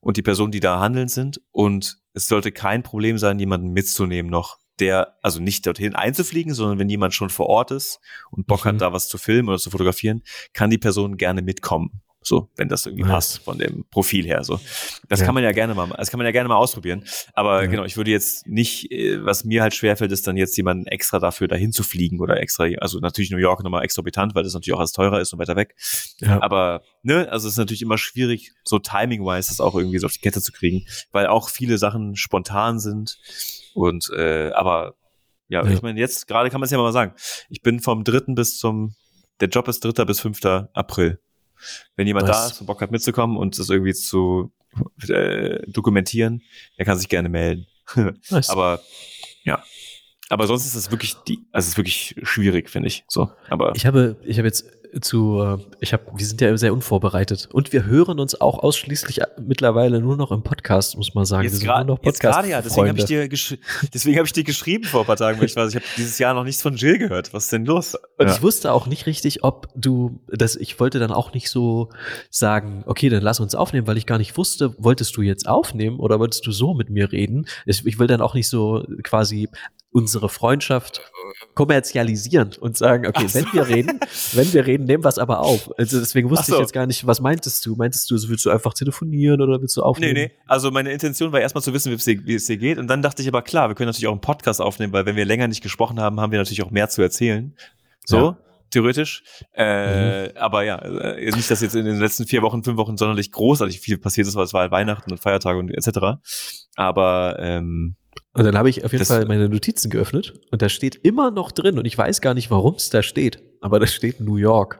und die Personen, die da handeln sind und es sollte kein Problem sein, jemanden mitzunehmen noch der, also nicht dorthin einzufliegen, sondern wenn jemand schon vor Ort ist und Bock mhm. hat, da was zu filmen oder zu fotografieren, kann die Person gerne mitkommen. So, wenn das irgendwie passt von dem Profil her. So, das ja. kann man ja gerne mal, das kann man ja gerne mal ausprobieren. Aber ja. genau, ich würde jetzt nicht, äh, was mir halt schwerfällt, ist dann jetzt jemanden extra dafür dahin zu fliegen oder extra, also natürlich New York nochmal exorbitant, weil das natürlich auch alles teurer ist und weiter weg. Ja. Aber ne, also es ist natürlich immer schwierig, so timing-wise das auch irgendwie so auf die Kette zu kriegen, weil auch viele Sachen spontan sind und äh, aber ja, ja. ich meine, jetzt gerade kann man es ja mal sagen. Ich bin vom dritten bis zum, der Job ist dritter bis fünfter April. Wenn jemand Was? da ist und Bock hat mitzukommen und das irgendwie zu äh, dokumentieren, der kann sich gerne melden. Nice. Aber ja, aber sonst ist es wirklich die, also es ist wirklich schwierig, finde ich. So, aber ich habe, ich habe jetzt zu, äh, ich habe, wir sind ja sehr unvorbereitet und wir hören uns auch ausschließlich mittlerweile nur noch im Podcast, muss man sagen. Jetzt gerade ja, deswegen habe ich dir deswegen habe ich dir geschrieben vor ein paar Tagen, weil ich weiß, ich habe dieses Jahr noch nichts von Jill gehört. Was ist denn los? Und ja. ich wusste auch nicht richtig, ob du, das, ich wollte dann auch nicht so sagen, okay, dann lass uns aufnehmen, weil ich gar nicht wusste, wolltest du jetzt aufnehmen oder wolltest du so mit mir reden? Ich, ich will dann auch nicht so quasi unsere Freundschaft kommerzialisieren und sagen, okay, so. wenn wir reden, wenn wir reden, nehmen wir es aber auf. Also deswegen wusste so. ich jetzt gar nicht, was meintest du? Meintest du, willst du einfach telefonieren oder willst du aufnehmen? Nee, nee. Also meine Intention war erstmal zu wissen, wie es, dir, wie es dir geht. Und dann dachte ich aber, klar, wir können natürlich auch einen Podcast aufnehmen, weil wenn wir länger nicht gesprochen haben, haben wir natürlich auch mehr zu erzählen. So. Ja theoretisch. Äh, mhm. Aber ja, äh, nicht, dass jetzt in den letzten vier Wochen, fünf Wochen sonderlich großartig viel passiert ist, weil es war halt Weihnachten und Feiertage und etc. Aber ähm, und dann habe ich auf jeden das, Fall meine Notizen geöffnet und da steht immer noch drin und ich weiß gar nicht, warum es da steht, aber da steht New York.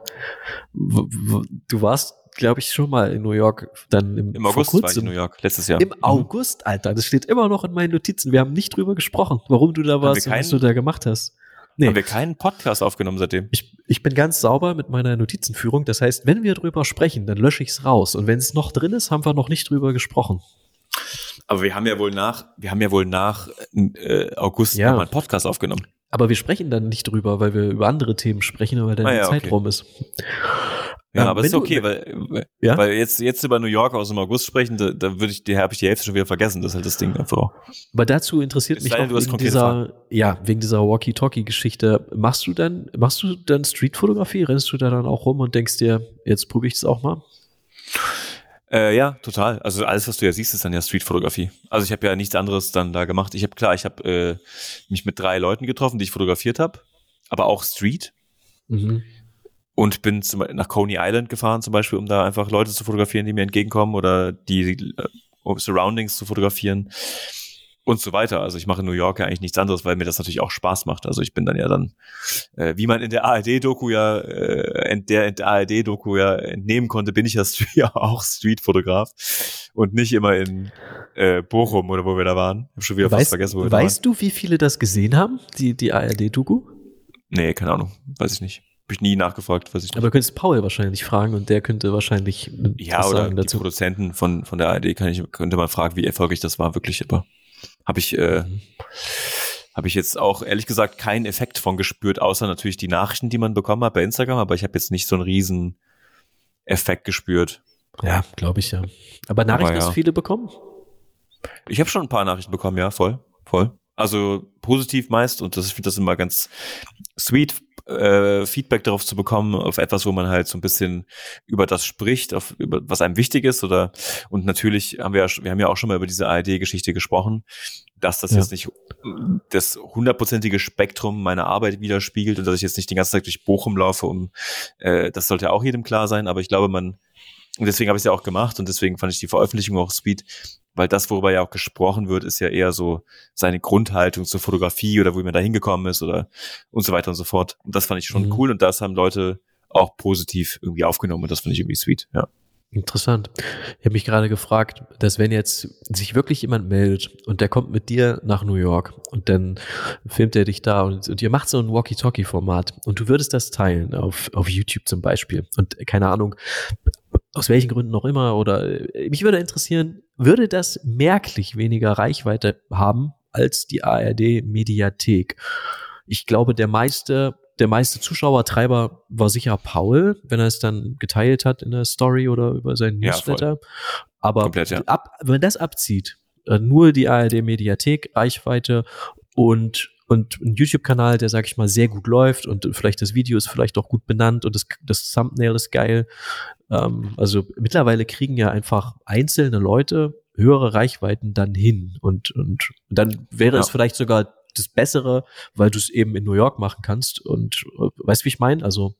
Du warst, glaube ich, schon mal in New York dann im, Im August war ich in New York, letztes Jahr. Im mhm. August, Alter, das steht immer noch in meinen Notizen. Wir haben nicht drüber gesprochen, warum du da warst und was du da gemacht hast. Nee. Haben wir keinen Podcast aufgenommen seitdem? Ich, ich bin ganz sauber mit meiner Notizenführung. Das heißt, wenn wir drüber sprechen, dann lösche ich es raus. Und wenn es noch drin ist, haben wir noch nicht drüber gesprochen. Aber wir haben ja wohl nach, wir haben ja wohl nach äh, August ja. nochmal einen Podcast aufgenommen. Aber wir sprechen dann nicht drüber, weil wir über andere Themen sprechen, weil dann ah, ja, die Zeit okay. rum ist. Ja, ähm, aber ist okay, weil, ja? weil jetzt, jetzt über New York aus dem August sprechen, da, da würde ich, die habe ich die Hälfte schon wieder vergessen, das ist halt das Ding einfach. Aber dazu interessiert mich auch wegen dieser, ja, wegen dieser Walkie-Talkie-Geschichte. Machst du dann, machst du dann Streetfotografie? Rennst du da dann auch rum und denkst dir, jetzt probiere ich das auch mal? Äh, ja, total. Also alles, was du ja siehst, ist dann ja Streetfotografie. Also ich habe ja nichts anderes dann da gemacht. Ich habe klar, ich habe äh, mich mit drei Leuten getroffen, die ich fotografiert habe, aber auch Street. Mhm. Und bin zum, nach Coney Island gefahren, zum Beispiel, um da einfach Leute zu fotografieren, die mir entgegenkommen oder die äh, Surroundings zu fotografieren und so weiter. Also ich mache in New York ja eigentlich nichts anderes, weil mir das natürlich auch Spaß macht. Also ich bin dann ja dann, äh, wie man in der ARD-Doku ja, äh, in der, in der ARD-Doku ja entnehmen konnte, bin ich ja, ja auch Street-Fotograf und nicht immer in äh, Bochum oder wo wir da waren. Ich hab schon wieder weißt, fast vergessen, wo wir Weißt du, wie viele das gesehen haben, die, die ARD-Doku? Nee, keine Ahnung. Weiß ich nicht. Hab ich nie nachgefragt, weiß ich nicht. Aber könntest Paul wahrscheinlich fragen und der könnte wahrscheinlich ja, was oder sagen dazu. die Produzenten von, von der ARD kann ich, könnte mal fragen, wie erfolgreich das war, wirklich, aber habe ich, äh, mhm. habe ich jetzt auch ehrlich gesagt keinen Effekt von gespürt, außer natürlich die Nachrichten, die man bekommen hat bei Instagram, aber ich habe jetzt nicht so einen riesen Effekt gespürt. Ja, glaube ich ja. Aber Nachrichten aber ja. hast viele bekommen? Ich habe schon ein paar Nachrichten bekommen, ja, voll, voll. Also positiv meist und das, ich finde das immer ganz sweet, äh, Feedback darauf zu bekommen, auf etwas, wo man halt so ein bisschen über das spricht, auf über was einem wichtig ist oder und natürlich haben wir ja, wir haben ja auch schon mal über diese ARD-Geschichte gesprochen, dass das ja. jetzt nicht das hundertprozentige Spektrum meiner Arbeit widerspiegelt und dass ich jetzt nicht den ganzen Tag durch Bochum laufe, um äh, das sollte auch jedem klar sein, aber ich glaube, man und deswegen habe ich es ja auch gemacht und deswegen fand ich die Veröffentlichung auch sweet, weil das, worüber ja auch gesprochen wird, ist ja eher so seine Grundhaltung zur Fotografie oder wo man da hingekommen ist oder und so weiter und so fort. Und das fand ich schon mhm. cool und das haben Leute auch positiv irgendwie aufgenommen und das fand ich irgendwie sweet, ja. Interessant. Ich habe mich gerade gefragt, dass wenn jetzt sich wirklich jemand meldet und der kommt mit dir nach New York und dann filmt er dich da und, und ihr macht so ein Walkie-Talkie-Format und du würdest das teilen auf, auf YouTube zum Beispiel und keine Ahnung, aus welchen Gründen noch immer oder äh, mich würde interessieren, würde das merklich weniger Reichweite haben als die ARD Mediathek? Ich glaube, der meiste der meiste Zuschauertreiber war sicher Paul, wenn er es dann geteilt hat in der Story oder über seinen Newsletter. Ja, Aber Komplett, ja. ab, wenn das abzieht, äh, nur die ARD Mediathek Reichweite und und ein YouTube-Kanal, der, sag ich mal, sehr gut läuft und vielleicht das Video ist vielleicht auch gut benannt und das, das Thumbnail ist geil. Ähm, also mittlerweile kriegen ja einfach einzelne Leute höhere Reichweiten dann hin und, und dann wäre ja. es vielleicht sogar das Bessere, weil du es eben in New York machen kannst und äh, weißt, wie ich meine? Also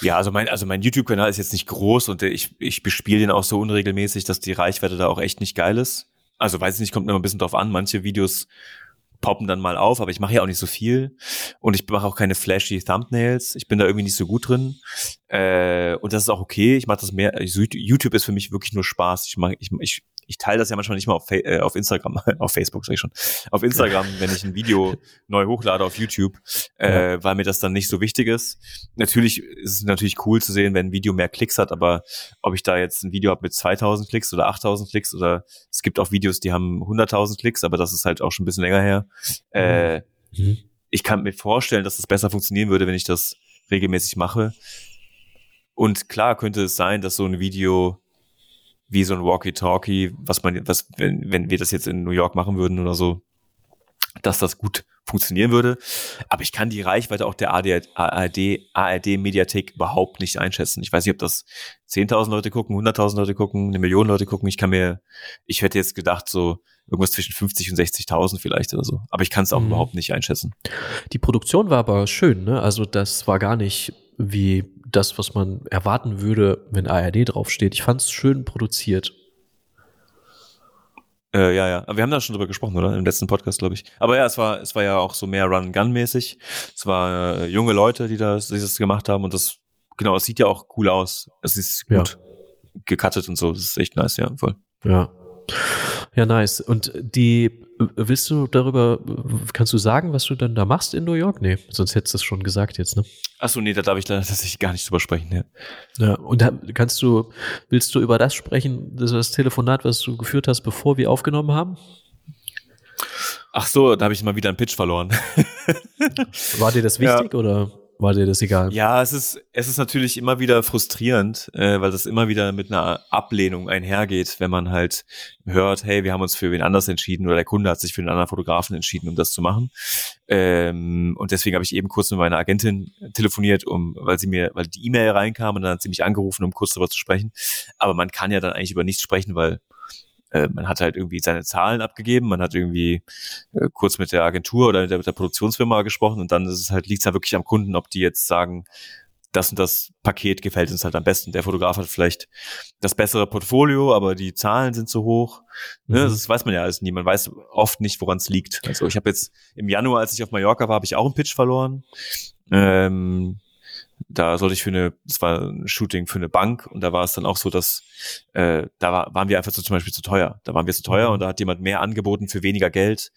ja, also mein, also mein YouTube-Kanal ist jetzt nicht groß und ich, ich bespiele den auch so unregelmäßig, dass die Reichweite da auch echt nicht geil ist. Also weiß ich nicht, kommt immer ein bisschen drauf an. Manche Videos poppen dann mal auf, aber ich mache ja auch nicht so viel und ich mache auch keine flashy Thumbnails. Ich bin da irgendwie nicht so gut drin äh, und das ist auch okay. Ich mache das mehr. YouTube ist für mich wirklich nur Spaß. Ich mache, ich, ich ich teile das ja manchmal nicht mal auf, äh, auf Instagram, auf Facebook sag ich schon, auf Instagram, wenn ich ein Video neu hochlade auf YouTube, äh, ja. weil mir das dann nicht so wichtig ist. Natürlich ist es natürlich cool zu sehen, wenn ein Video mehr Klicks hat, aber ob ich da jetzt ein Video habe mit 2000 Klicks oder 8000 Klicks oder es gibt auch Videos, die haben 100.000 Klicks, aber das ist halt auch schon ein bisschen länger her. Äh, mhm. Ich kann mir vorstellen, dass das besser funktionieren würde, wenn ich das regelmäßig mache. Und klar könnte es sein, dass so ein Video wie so ein Walkie-Talkie, was man, was, wenn, wenn wir das jetzt in New York machen würden oder so, dass das gut funktionieren würde. Aber ich kann die Reichweite auch der ARD, ARD, ARD Mediathek überhaupt nicht einschätzen. Ich weiß nicht, ob das 10.000 Leute gucken, 100.000 Leute gucken, eine Million Leute gucken. Ich kann mir, ich hätte jetzt gedacht, so irgendwas zwischen 50 und 60.000 vielleicht oder so. Aber ich kann es auch mhm. überhaupt nicht einschätzen. Die Produktion war aber schön, ne? Also das war gar nicht wie das, was man erwarten würde, wenn ARD draufsteht. Ich fand es schön produziert. Äh, ja, ja. Aber wir haben da schon drüber gesprochen, oder? Im letzten Podcast, glaube ich. Aber ja, es war, es war ja auch so mehr Run-Gun-mäßig. Es war äh, junge Leute, die das, die das gemacht haben und das, genau, es sieht ja auch cool aus. Es ist gut ja. gecuttet und so. Das ist echt nice, ja, voll. Ja. Ja, nice. Und die, willst du darüber, kannst du sagen, was du dann da machst in New York? Nee, sonst hättest du es schon gesagt jetzt, ne? Achso, nee, da darf ich tatsächlich gar nicht drüber sprechen, ja. Ja, und da kannst du, willst du über das sprechen, das, das Telefonat, was du geführt hast, bevor wir aufgenommen haben? Ach so, da habe ich mal wieder einen Pitch verloren. War dir das wichtig ja. oder? War dir das egal? Ja, es ist, es ist natürlich immer wieder frustrierend, äh, weil das immer wieder mit einer Ablehnung einhergeht, wenn man halt hört, hey, wir haben uns für wen anders entschieden oder der Kunde hat sich für einen anderen Fotografen entschieden, um das zu machen. Ähm, und deswegen habe ich eben kurz mit meiner Agentin telefoniert, um, weil sie mir, weil die E-Mail reinkam und dann hat sie mich angerufen, um kurz darüber zu sprechen. Aber man kann ja dann eigentlich über nichts sprechen, weil äh, man hat halt irgendwie seine Zahlen abgegeben, man hat irgendwie äh, kurz mit der Agentur oder mit der, mit der Produktionsfirma gesprochen und dann ist es halt, liegt es halt wirklich am Kunden, ob die jetzt sagen, das und das Paket gefällt uns halt am besten. Der Fotograf hat vielleicht das bessere Portfolio, aber die Zahlen sind zu hoch. Ne, mhm. Das weiß man ja alles nie. Man weiß oft nicht, woran es liegt. Also ich habe jetzt im Januar, als ich auf Mallorca war, habe ich auch einen Pitch verloren. Ähm, da sollte ich für eine, das war ein Shooting für eine Bank und da war es dann auch so, dass äh, da war, waren wir einfach so zum Beispiel zu teuer. Da waren wir zu teuer mhm. und da hat jemand mehr angeboten für weniger Geld.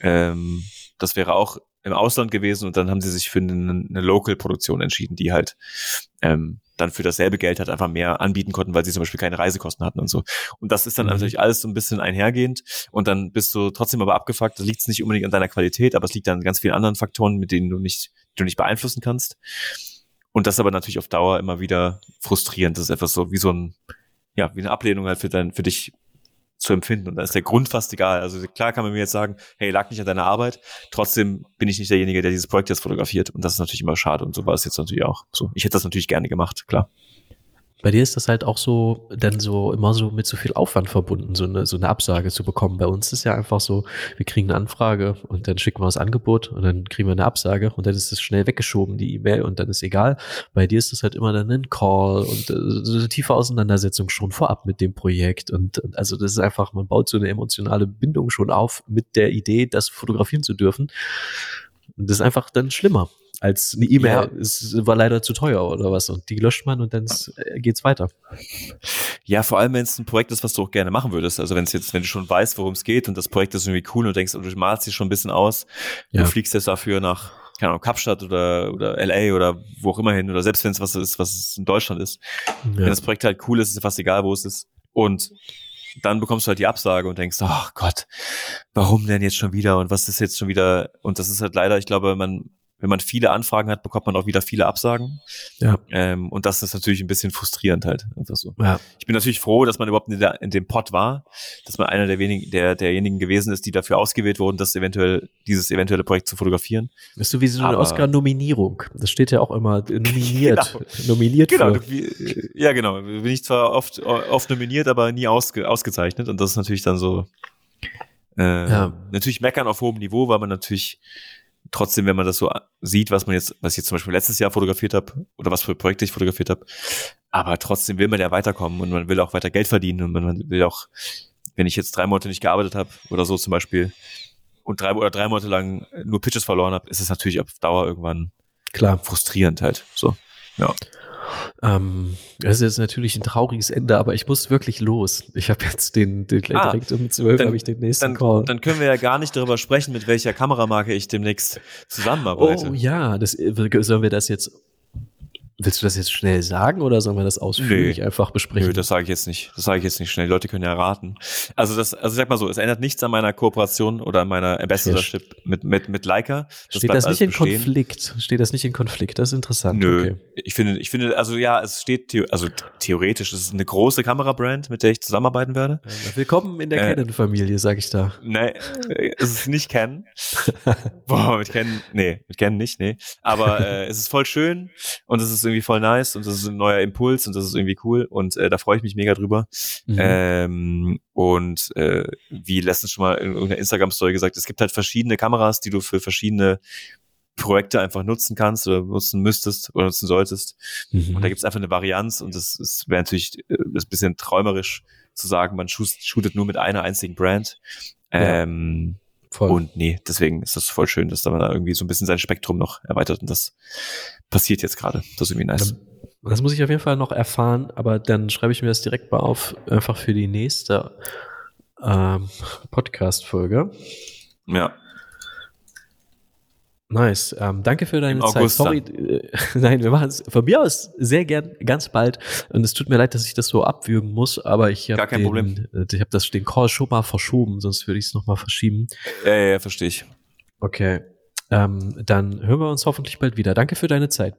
Ähm, das wäre auch im Ausland gewesen und dann haben sie sich für eine, eine Local-Produktion entschieden, die halt ähm, dann für dasselbe Geld halt einfach mehr anbieten konnten, weil sie zum Beispiel keine Reisekosten hatten und so. Und das ist dann mhm. natürlich alles so ein bisschen einhergehend und dann bist du trotzdem aber abgefuckt. Das liegt nicht unbedingt an deiner Qualität, aber es liegt an ganz vielen anderen Faktoren, mit denen du nicht, die du nicht beeinflussen kannst. Und das aber natürlich auf Dauer immer wieder frustrierend. Das ist etwas so wie so ein, ja, wie eine Ablehnung halt für dein, für dich zu empfinden. Und da ist der Grund fast egal. Also klar kann man mir jetzt sagen, hey, lag nicht an deiner Arbeit. Trotzdem bin ich nicht derjenige, der dieses Projekt jetzt fotografiert. Und das ist natürlich immer schade. Und so war es jetzt natürlich auch. So, ich hätte das natürlich gerne gemacht, klar. Bei dir ist das halt auch so, dann so immer so mit so viel Aufwand verbunden, so eine, so eine Absage zu bekommen. Bei uns ist ja einfach so, wir kriegen eine Anfrage und dann schicken wir das Angebot und dann kriegen wir eine Absage und dann ist es schnell weggeschoben, die E-Mail und dann ist egal. Bei dir ist das halt immer dann ein Call und äh, so eine tiefe Auseinandersetzung schon vorab mit dem Projekt und, und also das ist einfach, man baut so eine emotionale Bindung schon auf mit der Idee, das fotografieren zu dürfen. Und das ist einfach dann schlimmer als eine E-Mail. Ja. Es war leider zu teuer oder was. Und die löscht man und dann äh, geht's weiter. Ja, vor allem, wenn es ein Projekt ist, was du auch gerne machen würdest. Also wenn es jetzt, wenn du schon weißt, worum es geht und das Projekt ist irgendwie cool und du denkst, du malst dich schon ein bisschen aus, ja. du fliegst jetzt dafür nach keine Ahnung, Kapstadt oder, oder LA oder wo auch immer hin, oder selbst wenn es was ist, was es in Deutschland ist. Ja. Wenn das Projekt halt cool ist, ist fast egal, wo es ist. Und dann bekommst du halt die Absage und denkst, oh Gott, warum denn jetzt schon wieder und was ist jetzt schon wieder? Und das ist halt leider, ich glaube, man, wenn man viele Anfragen hat, bekommt man auch wieder viele Absagen. Ja. Ähm, und das ist natürlich ein bisschen frustrierend halt. Einfach so. Ja. Ich bin natürlich froh, dass man überhaupt in, der, in dem Pot war, dass man einer der wenigen, der, derjenigen gewesen ist, die dafür ausgewählt wurden, das eventuell, dieses eventuelle Projekt zu fotografieren. Bist du wie so eine Oscar-Nominierung? Das steht ja auch immer nominiert. Genau. Nominiert Genau, für. ja genau. Bin ich zwar oft, oft nominiert, aber nie ausge, ausgezeichnet. Und das ist natürlich dann so äh, Ja. natürlich meckern auf hohem Niveau, weil man natürlich trotzdem, wenn man das so sieht, was man jetzt, was ich jetzt zum Beispiel letztes Jahr fotografiert habe oder was für Projekte ich fotografiert habe, aber trotzdem will man ja weiterkommen und man will auch weiter Geld verdienen und man will auch, wenn ich jetzt drei Monate nicht gearbeitet habe oder so zum Beispiel und drei oder drei Monate lang nur Pitches verloren habe, ist es natürlich auf Dauer irgendwann Klar. frustrierend halt. So. Ja. Ähm, das ist jetzt natürlich ein trauriges Ende, aber ich muss wirklich los. Ich habe jetzt den, den Ah, direkt um zwölf habe ich den nächsten Dann, Call. dann können wir ja gar nicht darüber sprechen, mit welcher Kameramarke ich demnächst zusammenarbeite. oh ja, das, äh, sollen wir das jetzt, willst du das jetzt schnell sagen oder sollen wir das ausführlich Nee. einfach besprechen? Nö, das sage ich jetzt nicht. Das sage ich jetzt nicht schnell. Die Leute können ja raten. Also das, also ich sag mal so, es ändert nichts an meiner Kooperation oder an meiner Ambassadorship mit, mit, mit Leica. Steht bleibt das nicht in bestehen. Konflikt? Steht das nicht in Konflikt? Das ist interessant. Nö. Okay. Ich finde, ich finde, also ja, es steht, also theoretisch, es ist eine große Kamerabrand, mit der ich zusammenarbeiten werde. Willkommen in der Äh, Canon-Familie, sag ich da. Nee, äh, es ist nicht Canon. Boah, mit Canon, nee, mit Canon nicht, nee. Aber äh, es ist voll schön und es ist irgendwie voll nice und es ist ein neuer Impuls und das ist irgendwie cool und äh, da freue ich mich mega drüber. Mhm. Ähm, und äh, wie letztens schon mal in irgendeiner Instagram-Story gesagt, es gibt halt verschiedene Kameras, die du für verschiedene Projekte einfach nutzen kannst oder nutzen müsstest oder nutzen solltest. Mhm. Und da gibt es einfach eine Varianz und das, das wäre natürlich äh, das ein bisschen träumerisch zu sagen, man shoot- shootet nur mit einer einzigen Brand. Ja. Ähm, Voll. und nee, deswegen ist das voll schön, dass da man da irgendwie so ein bisschen sein Spektrum noch erweitert und das passiert jetzt gerade. Das ist irgendwie nice. Das muss ich auf jeden Fall noch erfahren, aber dann schreibe ich mir das direkt mal auf, einfach für die nächste ähm, Podcast-Folge. Ja. Nice. Ähm, danke für deine Zeit. August Sorry, äh, nein, wir machen es von mir aus sehr gern ganz bald. Und es tut mir leid, dass ich das so abwürgen muss, aber ich habe den, äh, ich habe das den Call schon mal verschoben, sonst würde ich es noch mal verschieben. Ja, ja, ja, verstehe ich. Okay. Ähm, dann hören wir uns hoffentlich bald wieder. Danke für deine Zeit.